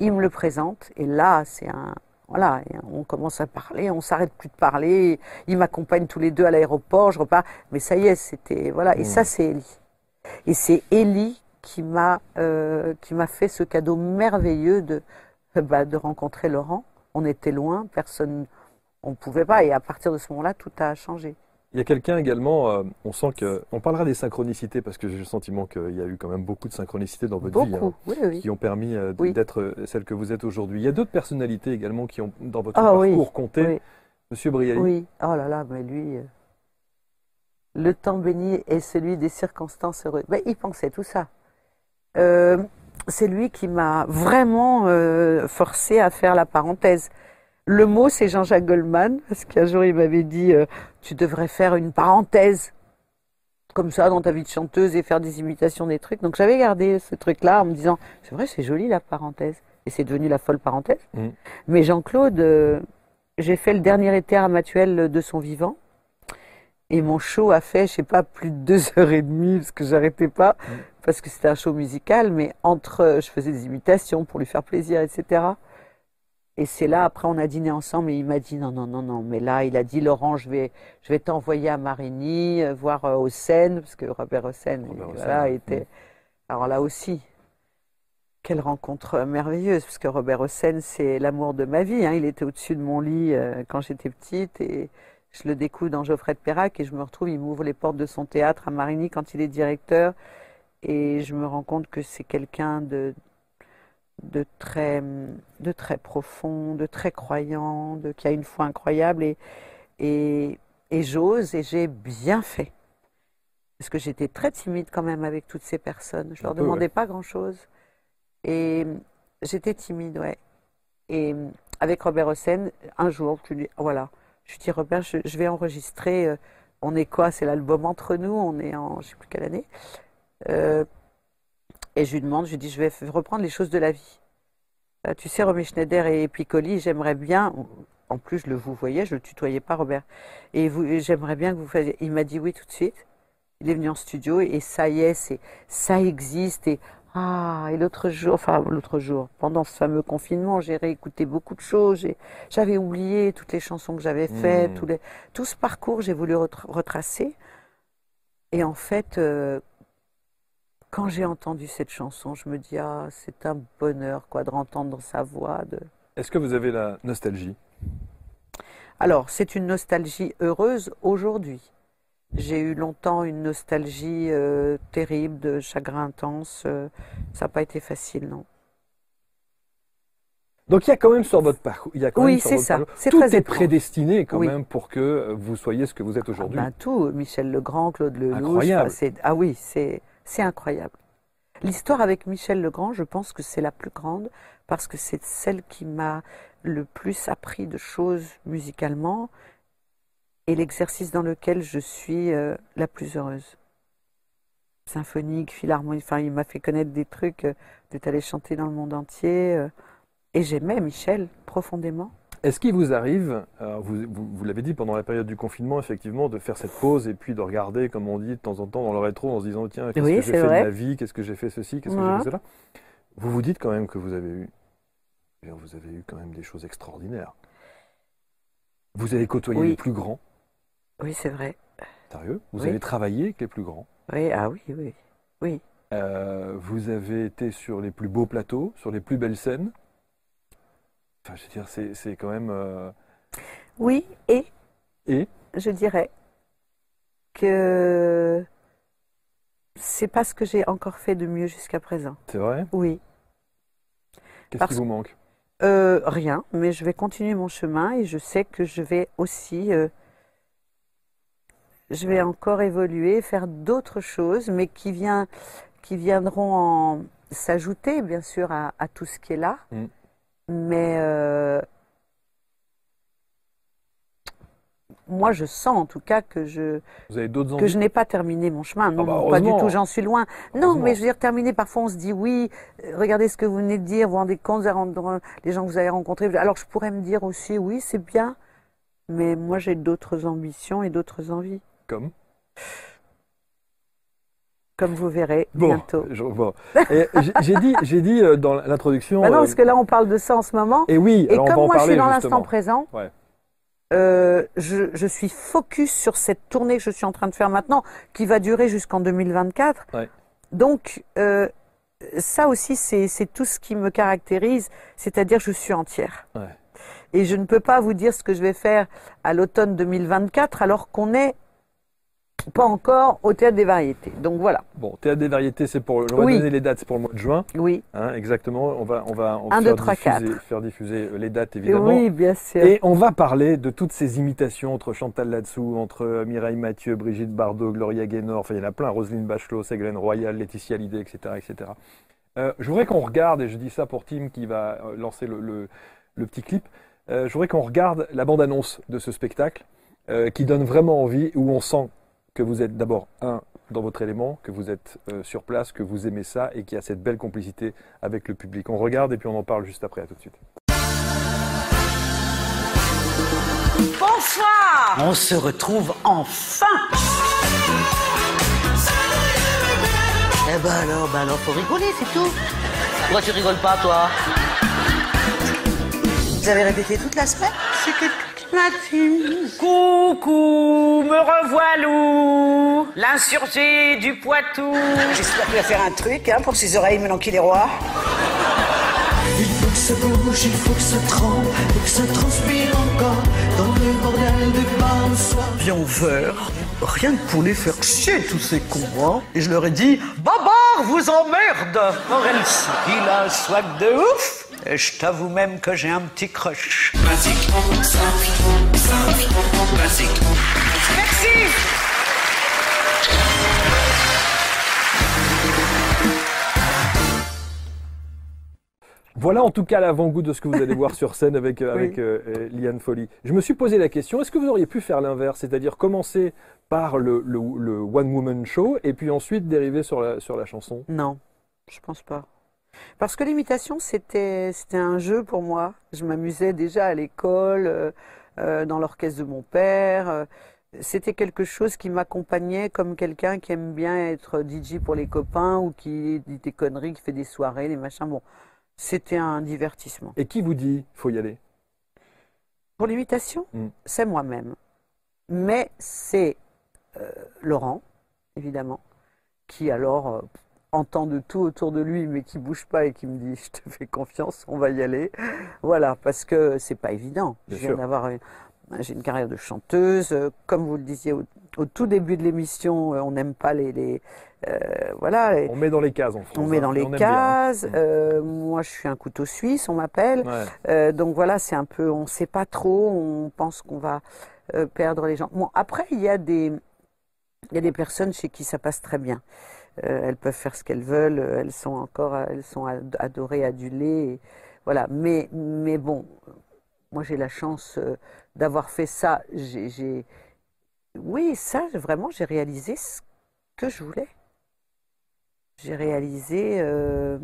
il me le présente, et là, c'est un. Voilà, on commence à parler, on s'arrête plus de parler. Il m'accompagne tous les deux à l'aéroport, je repars. Mais ça y est, c'était. Voilà, et Mm. ça, c'est Ellie. Et c'est Ellie qui m'a euh, qui m'a fait ce cadeau merveilleux de, [laughs] bah, de rencontrer Laurent. On était loin, personne. On ne pouvait pas, et à partir de ce moment-là, tout a changé. Il y a quelqu'un également, euh, on sent que. On parlera des synchronicités parce que j'ai le sentiment qu'il y a eu quand même beaucoup de synchronicités dans votre vie. hein, Beaucoup, oui, oui. qui ont permis euh, d- Oui. d'être euh, celle que vous êtes aujourd'hui. Il y a d'autres personnalités également qui ont, dans votre Ah parcours, compté. Monsieur Brialy, Oui, oh là là, mais lui, euh, le temps béni est celui des circonstances heureuses. Ben, il pensait tout ça. C'est lui qui m'a vraiment forcé à faire la parenthèse. Le mot, c'est Jean-Jacques Goldman, parce qu'un jour, il m'avait dit euh, Tu devrais faire une parenthèse, comme ça, dans ta vie de chanteuse et faire des imitations des trucs. Donc, j'avais gardé ce truc-là en me disant C'est vrai, c'est joli la parenthèse. Et c'est devenu la folle parenthèse. Mhm. Mais Jean-Claude, euh, j'ai fait le dernier été à Matuel de son vivant. Et mon show a fait, je sais pas, plus de deux heures et demie, parce que j'arrêtais pas, Mhm. parce que c'était un show musical, mais entre, je faisais des imitations pour lui faire plaisir, etc. Et c'est là, après, on a dîné ensemble, et il m'a dit, non, non, non, non, mais là, il a dit, Laurent, je vais, je vais t'envoyer à Marigny, euh, voir euh, Hossein, parce que Robert Hossein, Robert Hossein, voilà, ouais. était, alors là aussi, quelle rencontre merveilleuse, parce que Robert Hossein, c'est l'amour de ma vie. hein. Il était au-dessus de mon lit euh, quand j'étais petite et je le découvre dans Geoffrey de Perrac et je me retrouve, il m'ouvre les portes de son théâtre à Marigny quand il est directeur et je me rends compte que c'est quelqu'un de, de, très, de très profond, de très croyant, de, qui a une foi incroyable et, et, et j'ose et j'ai bien fait. Parce que j'étais très timide quand même avec toutes ces personnes. Je Un leur peu, demandais ouais. pas grand-chose. Et j'étais timide, ouais. Et avec Robert Hossein, un jour, tu dis, voilà, Je lui dis Robert, je, je vais enregistrer. euh, on est quoi? C'est l'album Entre nous. On est en je sais plus quelle année. Euh, et je lui demande, je lui dis, je vais reprendre les choses de la vie. Euh, tu sais, Romy Schneider et Piccoli, j'aimerais bien. En plus, je le vous voyais, je le tutoyais pas, Robert. Et j'aimerais bien que vous fassiez. Il m'a dit oui tout de suite. Il est venu en studio et ça y est, c'est ça existe et ah et l'autre jour, enfin l'autre jour, pendant ce fameux confinement, j'ai réécouté beaucoup de choses. J'avais oublié toutes les chansons que j'avais faites, Mmh. tous les, tout ce parcours, j'ai voulu retra- retracer. Et en fait, euh, quand j'ai entendu cette chanson, je me dis ah c'est un bonheur quoi de entendre sa voix. De... Est-ce que vous avez la nostalgie? Alors c'est une nostalgie heureuse aujourd'hui. J'ai eu longtemps une nostalgie euh, terrible, de chagrin intense. euh, ça n'a pas été facile, non. Donc il y a quand même sur votre parcours, il y a quand Oui, même sur votre ça. parcours- C'est tout très est étrange. prédestiné quand Oui. même pour que vous soyez ce que vous êtes Ah aujourd'hui. ben, tout, Michel Legrand, Claude Lelouch. Incroyable. enfin, ah oui, c'est c'est incroyable. L'histoire avec Michel Legrand, je pense que c'est la plus grande parce que c'est celle qui m'a le plus appris de choses musicalement et l'exercice dans lequel je suis euh, la plus heureuse. Symphonique, philharmonique, enfin, il m'a fait connaître des trucs, euh, d'être allé chanter dans le monde entier. euh, et j'aimais Michel profondément. Est-ce qu'il vous arrive, vous, vous, vous l'avez dit pendant la période du confinement, effectivement, de faire cette pause et puis de regarder, comme on dit de temps en temps dans le rétro, en se disant tiens, qu'est-ce Oui, que j'ai fait vrai. de ma vie, qu'est-ce que j'ai fait ceci, qu'est-ce que j'ai fait cela? Vous vous dites quand même que vous avez eu, eh vous avez eu quand même des choses extraordinaires. Vous avez côtoyé Oui. les plus grands, Oui, c'est vrai. sérieux? Vous Oui. avez travaillé avec les plus grands. Oui, ah oui, oui. Oui. Euh, vous avez été sur les plus beaux plateaux, sur les plus belles scènes. Enfin, je veux dire, c'est c'est quand même. euh, Oui, et Et je dirais que c'est pas ce que j'ai encore fait de mieux jusqu'à présent. c'est vrai? Oui. Qu'est-ce Parce qui vous manque? Euh, rien, mais je vais continuer mon chemin et je sais que je vais aussi, euh, je vais encore évoluer, faire d'autres choses, mais qui, vient, qui viendront en s'ajouter, bien sûr, à, à tout ce qui est là. Mm. Mais euh, moi, je sens en tout cas que je, que n'ai pas terminé mon chemin. Non, bah, non, pas du tout, j'en suis loin. Non, mais je veux dire, terminer, parfois on se dit oui, euh, regardez ce que vous venez de dire, vous rendez compte, les gens que vous avez rencontrés. Alors je pourrais me dire aussi, oui, c'est bien, mais moi j'ai d'autres ambitions et d'autres envies, Comme? Comme vous verrez Bon, bientôt. je- bon. J'ai- dit, j'ai dit euh, dans l'introduction. Bah non, euh, parce que là on parle de ça en ce moment. Et oui, Et alors on va comme en moi je parler suis dans l'instant présent, Ouais. euh, je, je suis focus sur cette tournée que je suis en train de faire maintenant, qui va durer jusqu'en 2024. Ouais. Donc, euh, ça aussi, c'est tout ce qui me caractérise, c'est-à-dire je suis entière. Ouais. Et je ne peux pas vous dire ce que je vais faire à l'automne 2024 alors qu'on n'est pas encore au théâtre des variétés. Donc voilà. Bon, théâtre des variétés, c'est pour. Je vais Oui. donner les dates, c'est pour le mois de juin, Oui. hein, exactement. On va, on va, on va Un, faire, deux, trois, diffuser, quatre. faire diffuser euh, les dates évidemment. Oui, bien sûr. Et on va parler de toutes ces imitations entre Chantal Latsou, entre euh, Mireille Mathieu, Brigitte Bardot, Gloria Gaynor, enfin il y en a plein, Roselyne Bachelot, Ségolène Royal, Laetitia Hallyday, etc. etc. Euh, je voudrais qu'on regarde, et je dis ça pour Tim qui va lancer le, le- le petit clip, euh, je voudrais qu'on regarde la bande-annonce de ce spectacle euh, qui donne vraiment envie, où on sent que vous êtes d'abord, un, dans votre élément, que vous êtes euh, sur place, que vous aimez ça et qu'il y a cette belle complicité avec le public. On regarde et puis on en parle juste après, à tout de suite. Bonsoir On se retrouve enfin Eh ben alors, ben alors, faut rigoler, c'est tout. Pourquoi tu rigoles pas, toi? Vous avez répété toute la semaine? C'est que toute la team. Coucou, me revoilou, l'insurgé du Poitou. J'espère qu'il va faire un truc, hein, pour ses oreilles maintenant qu'il est roi. Il faut que ça bouge, il faut que ça tremble, et que ça transpire encore dans le bordel le soir. viens vers, rien que pour les faire chier tous ces cons, hein. Et je leur ai dit, Babar vous emmerde elle il a un swag de ouf je t'avoue même que j'ai un petit crush. Basique, simple, simple, basique. Merci. Voilà en tout cas l'avant-goût de ce que vous allez voir sur scène avec, euh, Oui. avec euh, euh, Liane Folly. Je me suis posé la question, est-ce que vous auriez pu faire l'inverse, c'est-à-dire commencer par le, le- le one-woman show et puis ensuite dériver sur la, sur la chanson? Non, je pense pas. Parce que l'imitation, c'était c'était un jeu pour moi. Je m'amusais déjà à l'école, euh, euh, dans l'orchestre de mon père. C'était quelque chose qui m'accompagnait comme quelqu'un qui aime bien être DJ pour les copains ou qui dit des conneries, qui fait des soirées, des machins. Bon, c'était un divertissement. Et qui vous dit faut y aller? Pour l'imitation, Mm. c'est moi-même. Mais c'est euh, Laurent, évidemment, qui alors euh, entend de tout autour de lui, mais qui bouge pas et qui me dit Je te fais confiance, on va y aller. Voilà, parce que c'est pas évident. Bien Je viens sûr. d'avoir une, j'ai une carrière de chanteuse. Comme vous le disiez au, au tout début de l'émission, euh, on n'aime pas les. les euh, voilà, On met dans les cases en France. on met hein, dans les bien, hein. cases. Mm. euh, moi, je suis un couteau suisse, on m'appelle. Ouais. Euh, donc voilà, c'est un peu, on ne sait pas trop, on pense qu'on va perdre les gens. Bon, après, il y a des, il y a des personnes chez qui ça passe très bien. Euh, elles peuvent faire ce qu'elles veulent, euh, elles sont encore, euh, elles sont ad- adorées, adulées, et voilà. Mais, mais bon, moi j'ai la chance d'avoir fait ça. J'ai, oui, ça, vraiment, j'ai réalisé ce que je voulais. J'ai réalisé euh,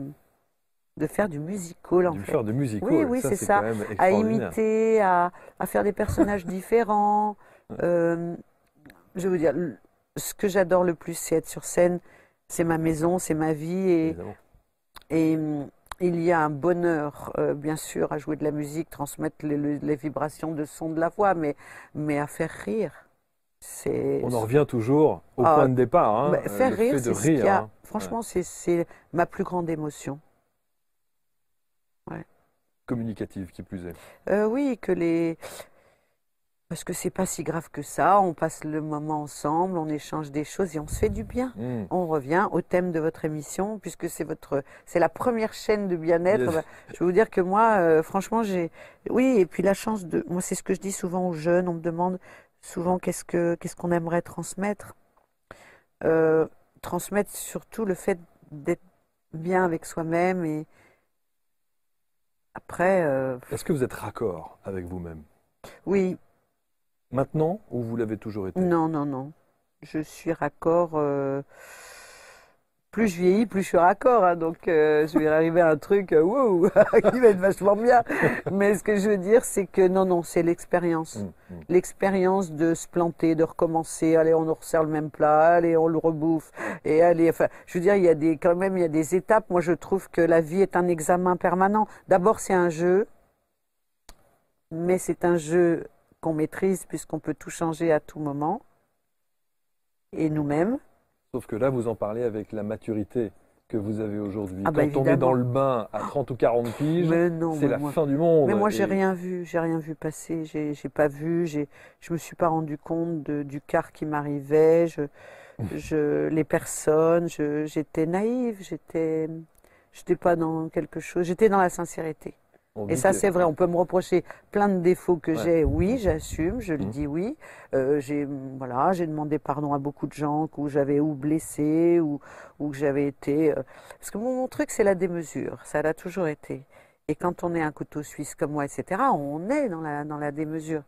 de faire du musical en Du fait faire de musique. Oui, oui, c'est ça. à imiter, à, à faire des personnages [laughs] différents. Euh, je veux dire, ce que j'adore le plus, c'est être sur scène. C'est ma maison, c'est ma vie. Et, et, hum, il y a un bonheur, euh, bien sûr, à jouer de la musique, transmettre les, les- les vibrations de son de la voix, mais, mais à faire rire. On en revient toujours au Ah, point de départ. hein, bah, faire le rire, c'est ce qu'il y a. hein. Franchement, c'est- c'est ma plus grande émotion. Communicative qui plus est. Euh, oui, que les. Parce que c'est pas si grave que ça. On passe le moment ensemble, on échange des choses et on se fait du bien. Mm. On revient au thème de votre émission, puisque c'est votre, c'est la première chaîne de bien-être. Yes. Bah, Je vais vous dire que moi, euh, franchement, j'ai, oui, et puis la chance de, moi, c'est ce que je dis souvent aux jeunes. On me demande souvent qu'est-ce que, qu'est-ce qu'on aimerait transmettre. Euh, transmettre surtout le fait d'être bien avec soi-même et après, euh, Est-ce que vous êtes raccord avec vous-même? Oui, Maintenant ou vous l'avez toujours été? Non, non, non. Je suis raccord. euh, Plus je vieillis, plus je suis raccord. hein, donc, euh, je vais arriver à un truc euh, wow, [laughs] qui va être vachement bien. Mais ce que je veux dire, c'est que non, non, c'est l'expérience. Mm, mm. L'expérience de se planter, de recommencer. Allez, on nous resserre le même plat. Allez, on le rebouffe. Et allez, enfin, je veux dire, il y a des, quand même, il y a des étapes. Moi, je trouve que la vie est un examen permanent. D'abord, c'est un jeu. Mais c'est un jeu qu'on maîtrise puisqu'on peut tout changer à tout moment. Et nous-mêmes. Sauf que là, vous en parlez avec la maturité que vous avez aujourd'hui. Ah bah, Quand on est dans le bain à 30 ou 40 piges, c'est la moi- fin du monde. Mais moi, j'ai Et- rien vu, j'ai rien vu passer, j'ai j'ai pas vu, j'ai, je me suis pas rendu compte de- du quart qui m'arrivait, je, [laughs] je, les personnes, j'étais naïve, j'étais, j'étais pas dans quelque chose, j'étais dans la sincérité. Et ça, c'est vrai, on peut me reprocher plein de défauts que Ouais. j'ai, oui, j'assume, je le Mhm. dis oui. Euh, j'ai, voilà, j'ai demandé pardon à beaucoup de gens que j'avais ou blessé ou, ou que j'avais été. euh, Parce que mon, mon truc, c'est la démesure, ça l'a toujours été. Et quand on est un couteau suisse comme moi, etc., on est dans la, dans la démesure.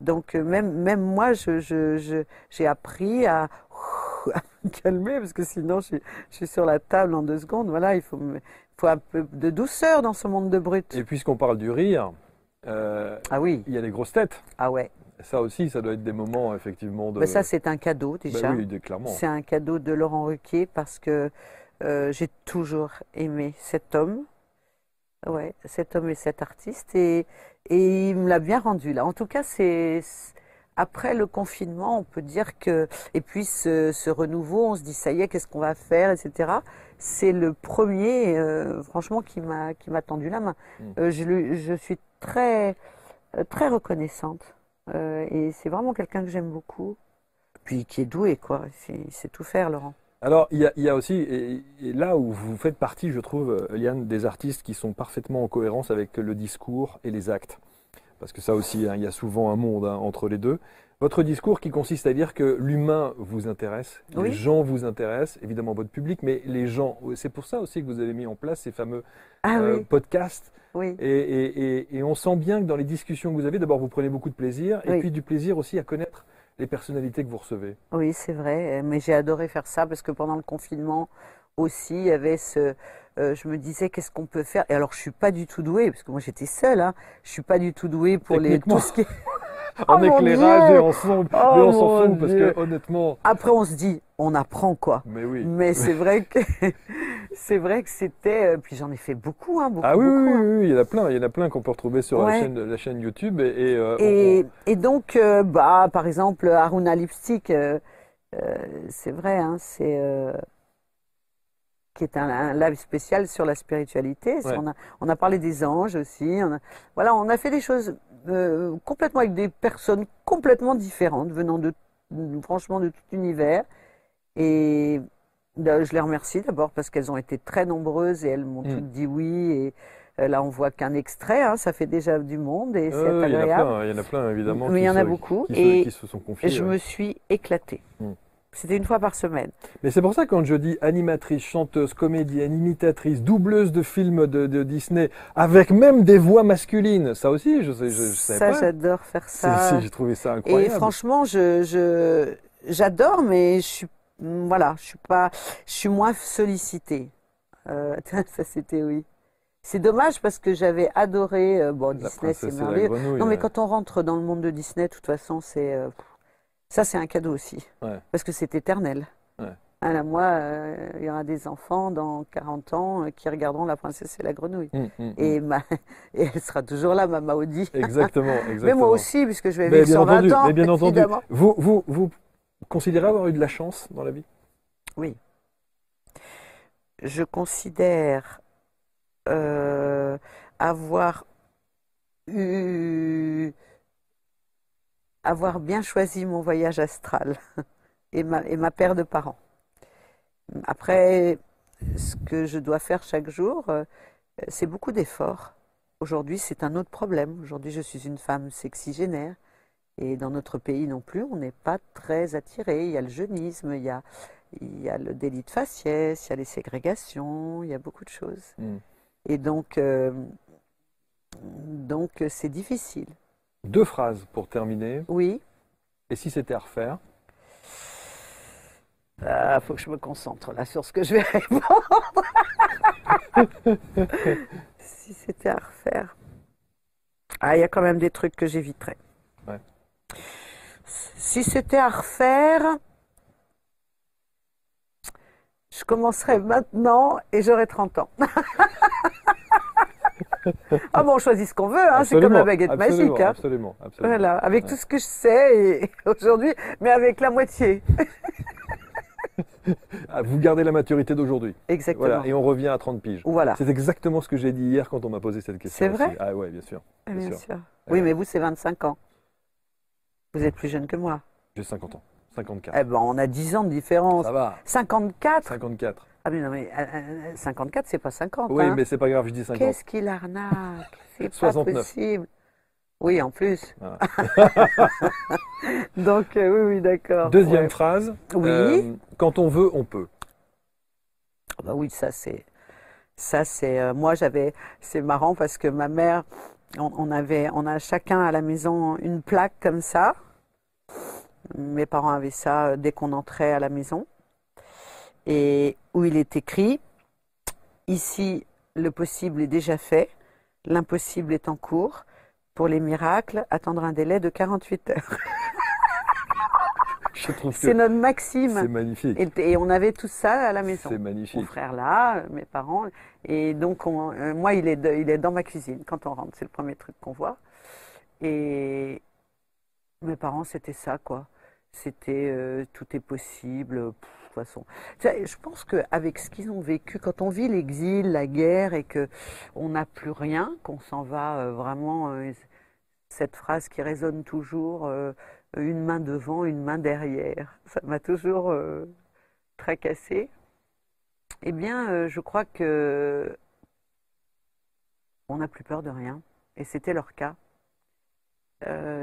Donc, euh, même, même moi, je, je, je- j'ai appris à, [laughs] à me calmer, parce que sinon, je, suis- je sur la table en deux secondes. Voilà, il faut, me- faut un peu de douceur dans ce monde de brut. Et puisqu'on parle du rire, euh, Ah oui, il y a les grosses têtes. ah ouais. Ça aussi, ça doit être des moments effectivement de. Bah, ça, c'est un cadeau Bah déjà. oui, de- clairement. C'est un cadeau de Laurent Ruquier parce que euh, j'ai toujours aimé cet homme. Ouais, cet homme et cet artiste. Et, et il me l'a bien rendu là. En tout cas, c'est. Après le confinement, on peut dire que. Et puis ce, ce renouveau, on se dit ça y est, qu'est-ce qu'on va faire, etc. C'est le premier, euh, franchement, qui m'a qui m'a tendu la main. Mm. Euh, je, je suis très, euh, très reconnaissante. Euh, et c'est vraiment quelqu'un que j'aime beaucoup. Puis qui est doué, quoi. Il sait tout faire, Laurent. Alors, il y a, il y a aussi, et, et là où vous faites partie, je trouve, Liane, des artistes qui sont parfaitement en cohérence avec le discours et les actes. Parce que ça aussi, hein, il y a souvent un monde hein, entre les deux. Votre discours qui consiste à dire que l'humain vous intéresse, les gens vous intéressent, évidemment votre public, mais les gens. C'est pour ça aussi que vous avez mis en place ces fameux Ah euh, oui, podcasts. oui. Et, et- et- et on sent bien que dans les discussions que vous avez, d'abord vous prenez beaucoup de plaisir, et puis du plaisir aussi à connaître les personnalités que vous recevez. Oui, c'est vrai. Mais j'ai adoré faire ça parce que pendant le confinement aussi, il y avait ce. Euh, je me disais, qu'est-ce qu'on peut faire? Et alors, je suis pas du tout douée, parce que moi j'étais seule. Hein, je suis pas du tout douée pour les tout ce qui est- [laughs] en Oh, éclairage et en son, Oh, mais on s'en fout parce que honnêtement, Après, on se dit, on apprend quoi. mais oui. Mais c'est [laughs] vrai que [laughs] c'est vrai que c'était. euh, Puis j'en ai fait beaucoup, hein, beaucoup. Ah oui, oui, beaucoup, oui, hein. oui, il y en a plein, il y en a plein qu'on peut retrouver sur la, chaîne, la chaîne YouTube. Et, et, euh, Et, et donc, euh, bah, par exemple, Aruna Lipstick, c'est vrai, hein, c'est qui est un, un live spécial sur la spéitualité. Ouais. On, a, on a parlé des anges aussi. On a, voilà, on a fait des choses euh, complètement avec des personnes complètement différentes, venant de franchement de tout l'univers. Et euh, je les remercie d'abord parce qu'elles ont été très nombreuses et elles m'ont Mm. toutes dit oui. Et euh, là, on voit qu'un extrait, hein, ça fait déjà du monde et c'est euh, il y en a agréable. plein, il y en a plein évidemment. Qui il y en a se- beaucoup. Qui, se, Et qui se sont confiés. je ouais. me suis éclatée. Mm. C'était une fois par semaine. Mais c'est pour ça quand je dis animatrice, chanteuse, comédienne, imitatrice, doubleuse de films de, de Disney, avec même des voix masculines, ça aussi, je, sais- je, je savais ça, pas. j'adore faire ça. J'ai trouvé ça Et incroyable. franchement, je, j'adore, mais je suis, voilà, je suis pas, je suis moins sollicitée. Euh, [laughs] ça, c'était oui. C'est dommage parce que j'avais adoré. euh, bon, la Disney, c'est et merveilleux. Non, mais ouais. quand on rentre dans le monde de Disney, de toute façon, c'est euh, ça, c'est un cadeau aussi, Ouais. parce que c'est éternel. Ouais. Ah, moi, euh, il y aura des enfants dans 40 ans euh, qui regarderont La Princesse et la Grenouille. Hum, hum, hum. Et, ma... [laughs] et elle sera toujours là, ma Maudit. [laughs] Exactement, exactement. [laughs] Mais moi aussi, puisque je vais vivre 120 entendu, ans. mais bien entendu. Vous, vous, vous considérez avoir eu de la chance dans la vie? Oui. Je considère euh, avoir eu avoir bien choisi mon voyage astral [laughs] et ma, et ma paire de parents. Après, ce que je dois faire chaque jour, euh, c'est beaucoup d'efforts. Aujourd'hui, c'est un autre problème. Aujourd'hui, je suis une femme sexygénaire. Et dans notre pays non plus, on n'est pas très attiré. Il y a le jeunisme, il y a, il y a le délit de faciès, il y a les ségrégations, il y a beaucoup de choses. Mm. Et donc, euh, donc c'est difficile. Deux phrases pour terminer. Oui, Et si c'était à refaire? Il Ah, faut que je me concentre là sur ce que je vais [laughs] répondre. [laughs] si c'était à refaire. Ah, il y a quand même des trucs que j'éviterais. Ouais. Si c'était à refaire, je commencerais maintenant et j'aurais 30 ans. [laughs] [laughs] ah bon, on choisit ce qu'on veut, hein, c'est comme la baguette absolument, magique. hein. Absolument, absolument. Voilà, avec Ouais. tout ce que je sais et [laughs] aujourd'hui, mais avec la moitié. [laughs] Ah, Vous gardez la maturité d'aujourd'hui. Exactement. Voilà, et on revient à 30 piges. Voilà. C'est exactement ce que j'ai dit hier quand on m'a posé cette question. C'est vrai. Ah ouais, bien sûr. Ah, bien Bien sûr. sûr. Oui, mais vous, c'est 25 ans. Vous êtes plus jeune que moi. J'ai 50 ans. 54. Eh ben, on a 10 ans de différence. Ça va. 54 54. Ah, mais non, mais euh, euh, 54, c'est pas 50. Oui, hein. mais c'est pas grave, je dis 50. Qu'est-ce qu'il arnaque? C'est pas 69. possible. Oui, en plus. Voilà. [laughs] Donc, euh, oui, oui, d'accord. Deuxième Ouais. phrase. Oui. euh, quand on veut, on peut. Ah bah oui, ça c'est, ça c'est, euh, moi j'avais, c'est marrant parce que ma mère, on, on avait, on a chacun à la maison une plaque comme ça. Mes parents avaient ça euh, dès qu'on entrait à la maison et où il est écrit ici le possible est déjà fait, l'impossible est en cours. Pour les miracles, attendre un délai de 48 heures. C'est notre c'est maxime. magnifique. Et, et on avait tout ça à la maison. C'est mon magnifique. frère là, mes parents. Et donc, on- euh, moi, il est, de- il est dans ma cuisine quand on rentre. C'est le premier truc qu'on voit. Et mes parents, c'était ça, quoi. C'était euh, tout est possible. pff, je pense qu'avec ce qu'ils ont vécu, quand on vit l'exil, la guerre et que on n'a plus rien, qu'on s'en va euh, vraiment, euh, cette phrase qui résonne toujours, euh, une main devant, une main derrière, ça m'a toujours euh, tracassé. Eh bien, je crois que on n'a plus peur de rien, et c'était leur cas.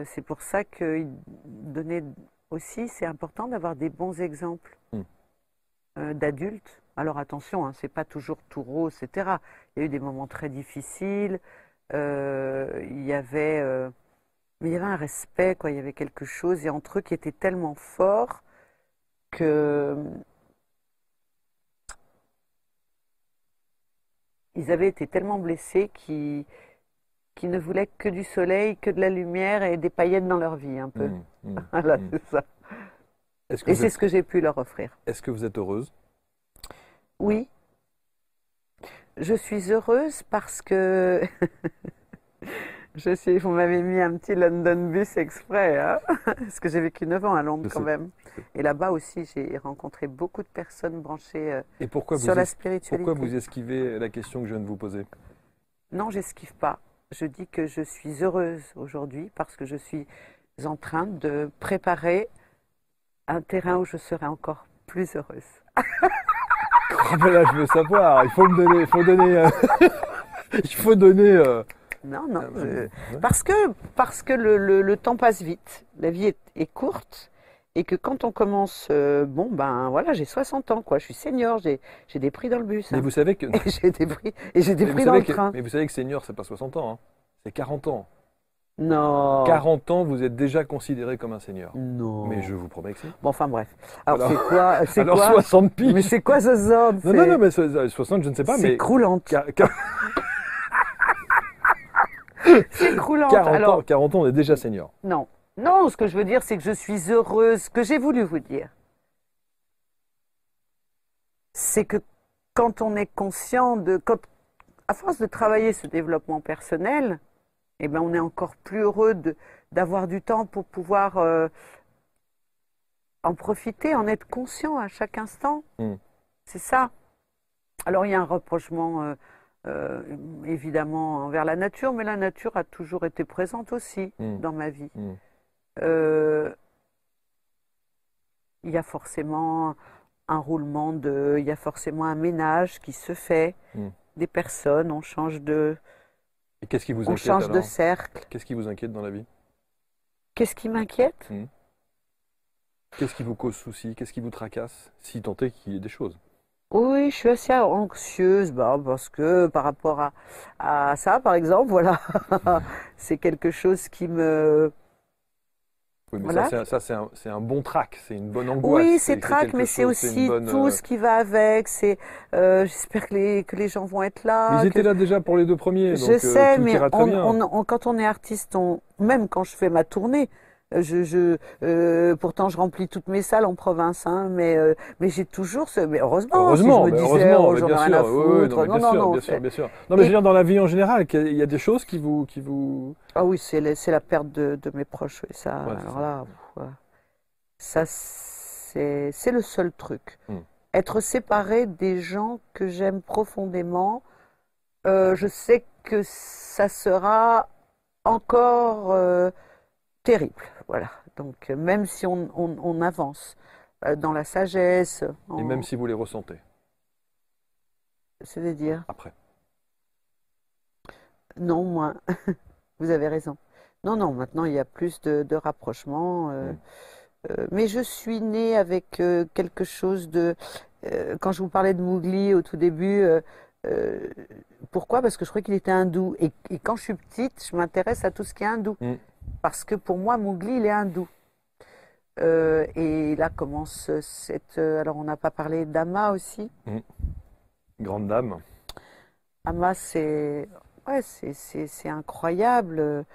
C'est pour ça que il- donner aussi, c'est important d'avoir des bons exemples Mm. Euh, d'adultes. Alors attention, hein, c'est pas toujours tout rose, etc. Il y a eu des moments très difficiles. euh, il y avait, euh, mais il y avait un respect, quoi. Il y avait quelque chose et entre eux qui était tellement fort que ils avaient été tellement blessés qu'ils ne voulaient que du soleil, que de la lumière et des paillettes dans leur vie, un peu. Mm, mm. [laughs] Voilà, Mm. c'est ça. Et vous c'est êtes- ce que j'ai pu leur offrir. est-ce que vous êtes heureuse? Oui. Je suis heureuse parce que [laughs] je suis. Vous m'avez mis un petit London bus exprès, hein [laughs] parce que j'ai vécu 9 ans à Londres Je quand sais, même. Et là-bas aussi, j'ai rencontré beaucoup de personnes branchées euh, Et pourquoi vous, sur la es- spiritualité. pourquoi vous esquivez la question que je viens de vous poser? Non, j'esquive pas. Je dis que je suis heureuse aujourd'hui parce que je suis en train de préparer un terrain où je serai encore plus heureuse. [laughs] Ah ben là, je veux savoir. Il faut me donner. Il faut donner. euh, [laughs] il faut donner. euh, Non, non. euh, je- ouais. Parce que, parce que le, le- le temps passe vite, la vie est, est courte, et que quand on commence, euh, bon ben voilà, j'ai 60 ans, quoi, je suis senior, j'ai des prix dans le bus, Mais hein. vous savez que. [laughs] j'ai des prix, et j'ai des mais prix dans le que- train. mais vous savez que senior, c'est pas 60 ans. hein. C'est 40 ans. Non. 40 ans, vous êtes déjà considéré comme un senior. Non. Mais je vous promets que si. Bon, enfin bref. Alors, Alors- c'est quoi, c'est Alors quoi 60 piges. Mais c'est quoi ce zone Non, non, non, mais so- 60, je ne sais pas, C'est croulante. [laughs] C'est croulante. 40 Alors, ans, 40 ans, on est déjà senior. non. Non, ce que je veux dire, c'est que je suis heureuse. Ce que j'ai voulu vous dire, c'est que quand on est conscient de. Quand, à force de travailler ce développement personnel, eh ben, on est encore plus heureux d'avoir du temps pour pouvoir euh, en profiter, en être conscient à chaque instant. Mm. C'est ça. Alors, il y a un reprochement. euh, euh, évidemment envers la nature, mais la nature a toujours été présente aussi Mm. dans ma vie. Mm. Il y a forcément un roulement de, il y a forcément un ménage qui se fait, des personnes, on change de, qu'est-ce qui vous on inquiète change de alors cercle. Qu'est-ce qui vous inquiète dans la vie Qu'est-ce qui m'inquiète Qu'est-ce qui vous cause souci? Qu'est-ce qui vous tracasse? Si tant est qu'il y ait des choses. Oui, je suis assez anxieuse, bah, parce que par rapport à, à ça, par exemple, [laughs] voilà, c'est quelque chose qui me, Oui, mais Voilà. ça, c'est un- ça, c'est un, c'est un bon trac, c'est une bonne angoisse. Oui, c'est trac, mais c'est aussi bonne, tout euh, ce qui va avec. C'est, euh, j'espère que les, que les gens vont être là. Ils que- étaient là déjà pour les deux premiers, Je euh, sais, mais on- on- on- quand on est artiste, on, même quand je fais ma tournée, je, je, euh, pourtant je remplis toutes mes salles en province, hein, mais, euh, mais j'ai toujours ce. Mais heureusement, Heureusement, si je me disais, heureusement, oh, mais bien sûr, oui, oui, non, mais non, bien non, sûr, non, bien sûr, bien sûr. Non, mais Et- je veux dire, dans la vie en général, qu'il y a des choses qui vous, qui vous, Ah oui, c'est la, perte de, de mes proches, oui, ça. Ouais, alors ça. là, ça c'est, le seul truc. Hmm. Être séparé des gens que j'aime profondément, euh, je sais que ça sera encore euh, terrible. Voilà. Donc, euh, même si on, on- on avance euh, dans la sagesse, et même si vous les ressentez c'est-à-dire, après. non, moi, [laughs] vous avez raison. Non, non, maintenant il y a plus de, de rapprochement. euh, Mm. euh, mais je suis née avec euh, quelque chose de. quand je vous parlais de Mowgli au tout début, pourquoi? Parce que je croyais qu'il était hindou. Et, et quand je suis petite, je m'intéresse à tout ce qui est hindou. Mm. Parce que pour moi, Mowgli, il est hindou. Euh, et là commence cette. euh, alors, on n'a pas parlé d'Ama aussi. Grande dame. Ama, c'est ouais, c'est, c'est, c'est incroyable.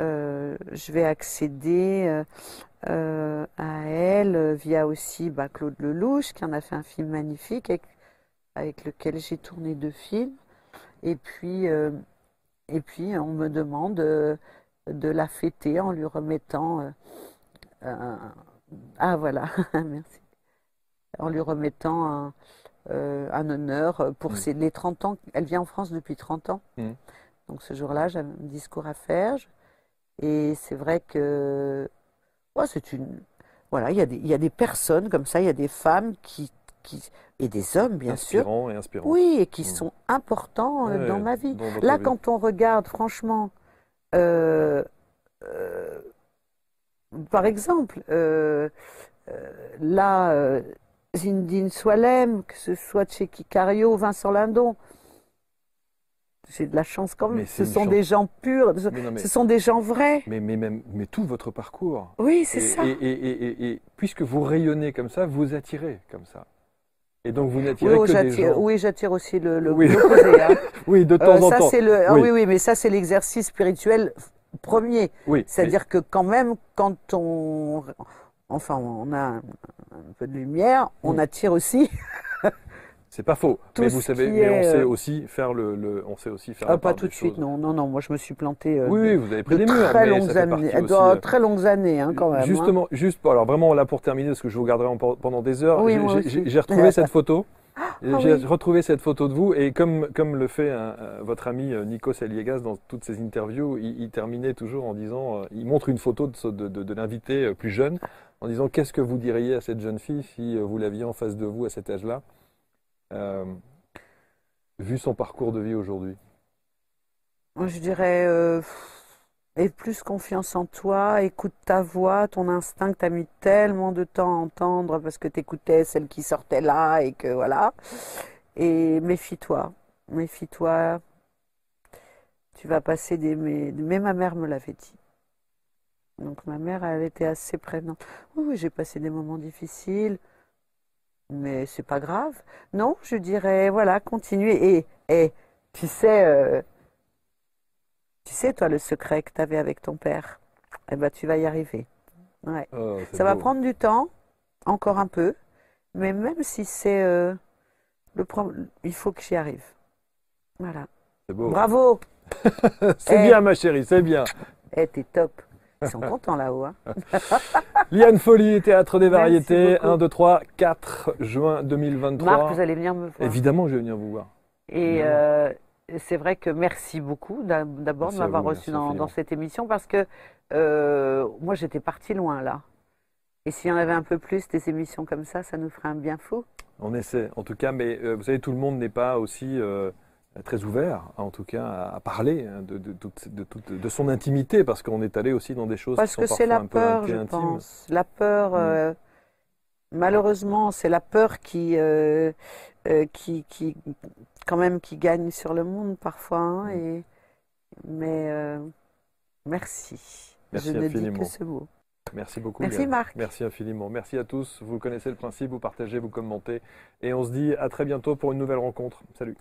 Euh, je vais accéder euh, à elle via aussi bah, Claude Lelouch, qui en a fait un film magnifique avec, avec lequel j'ai tourné deux films. Et puis, et puis on me demande de la fêter en lui remettant. euh, un- ah voilà, [laughs] merci. En lui remettant un, euh, un honneur pour Mm. ses, les 30 ans. Elle vient en France depuis 30 ans. Mm. Donc ce jour-là, j'avais un discours à faire. Et c'est vrai que ouais, c'est une. Voilà, il y, a des, il y a des personnes comme ça, il y a des femmes qui, qui et des hommes, bien sûr. inspirant et inspirant. Oui, et qui Mm. sont importants euh, Ouais, dans ma vie. dans Là, vie. quand on regarde, franchement, euh, euh, par exemple, euh, là, Zindine Swalem, que ce soit Tchéki Cario, Vincent Lindon, j'ai de la chance quand même. Ce sont chance. des gens purs, ce, Mais non, mais- ce sont des gens vrais. Mais, mais, même, mais tout votre parcours. Oui, c'est ça. Et, et- et- et- et puisque vous rayonnez comme ça, vous attirez comme ça. Et donc vous Oui, n'attirez oh, que des gens. oui, j'attire aussi le, le Oui. hein. [laughs] Oui, de temps Euh, en ça, temps. c'est le, ah Oui. oui, oui, mais ça, c'est l'exercice spirituel premier. Oui, C'est-à-dire que quand même, quand on, enfin, on a un, un peu de lumière, on Mm. attire aussi. [laughs] c'est pas faux. tout Mais vous savez, mais on sait euh, aussi faire le, le- on sait aussi faire Ah, la pas tout de suite, choses. non, non, non. Moi, je me suis plantée euh, Oui, vous avez pris de des murs, très mais longues ça fait années, euh, aussi, euh, très longues années, hein, quand même. hein. Justement, juste, alors vraiment là pour terminer, parce que je vous garderai en- pendant des heures, Oui, j'ai- j'ai- j'ai j'ai retrouvé [laughs] cette photo. Ah j'ai oui. retrouvé cette photo de vous et comme, comme le fait votre ami Nico Saliegas dans toutes ses interviews, il, il terminait toujours en disant, euh, il montre une photo de, de, de- de l'invité plus jeune en disant qu'est-ce que vous diriez à cette jeune fille si vous l'aviez en face de vous à cet âge-là, euh, vu son parcours de vie aujourd'hui. Je dirais, euh, aie plus confiance en toi, écoute ta voix, ton instinct que tu as mis tellement de temps à entendre parce que tu écoutais celle qui sortait là et que voilà. Et méfie-toi, méfie-toi. Tu vas passer des. Mais, ma mère me l'avait dit. Donc ma mère, elle était assez prévenante. Oui, j'ai passé des moments difficiles, mais c'est pas grave. Non, je dirais, voilà, continue. Et, et tu sais. euh, tu sais, toi, le secret que tu avais avec ton père, eh ben, tu vas y arriver. Ouais. Oh, Ça va prendre du temps, encore un peu, mais même si c'est euh, le pro- il faut que j'y arrive. Voilà. C'est beau. Bravo. [laughs] C'est Eh. bien ma chérie, c'est bien. Eh, t'es top. Ils sont contents là-haut. hein. [laughs] Liane Folly, Théâtre des Variétés, beaucoup. 1, 2, 3, 4 juin 2023. Marc, vous allez venir me voir. Évidemment, je vais venir vous voir. Et euh, c'est vrai que merci beaucoup d'a- d'abord de m'avoir reçu dans, cette émission parce que euh, moi j'étais partie loin là. Et s'il y en avait un peu plus des émissions comme ça, ça nous ferait un bien fou. On essaie, en tout cas, mais euh, vous savez, tout le monde n'est pas aussi très ouvert, en tout cas, à, parler hein, de, de, de de son intimité, parce qu'on est allé aussi dans des choses Parce qui que sont parfois la un peu peur, je intimes. pense. La peur, Mm. euh, malheureusement, c'est la peur qui, euh, euh, qui, qui, quand même, qui gagne sur le monde parfois. hein, Mm. et, mais merci. Merci je ne dis infiniment. que ce mot. Merci beaucoup. Merci. Marc. Merci infiniment. Merci à tous. Vous connaissez le principe, vous partagez, vous commentez. Et on se dit à très bientôt pour une nouvelle rencontre. Salut.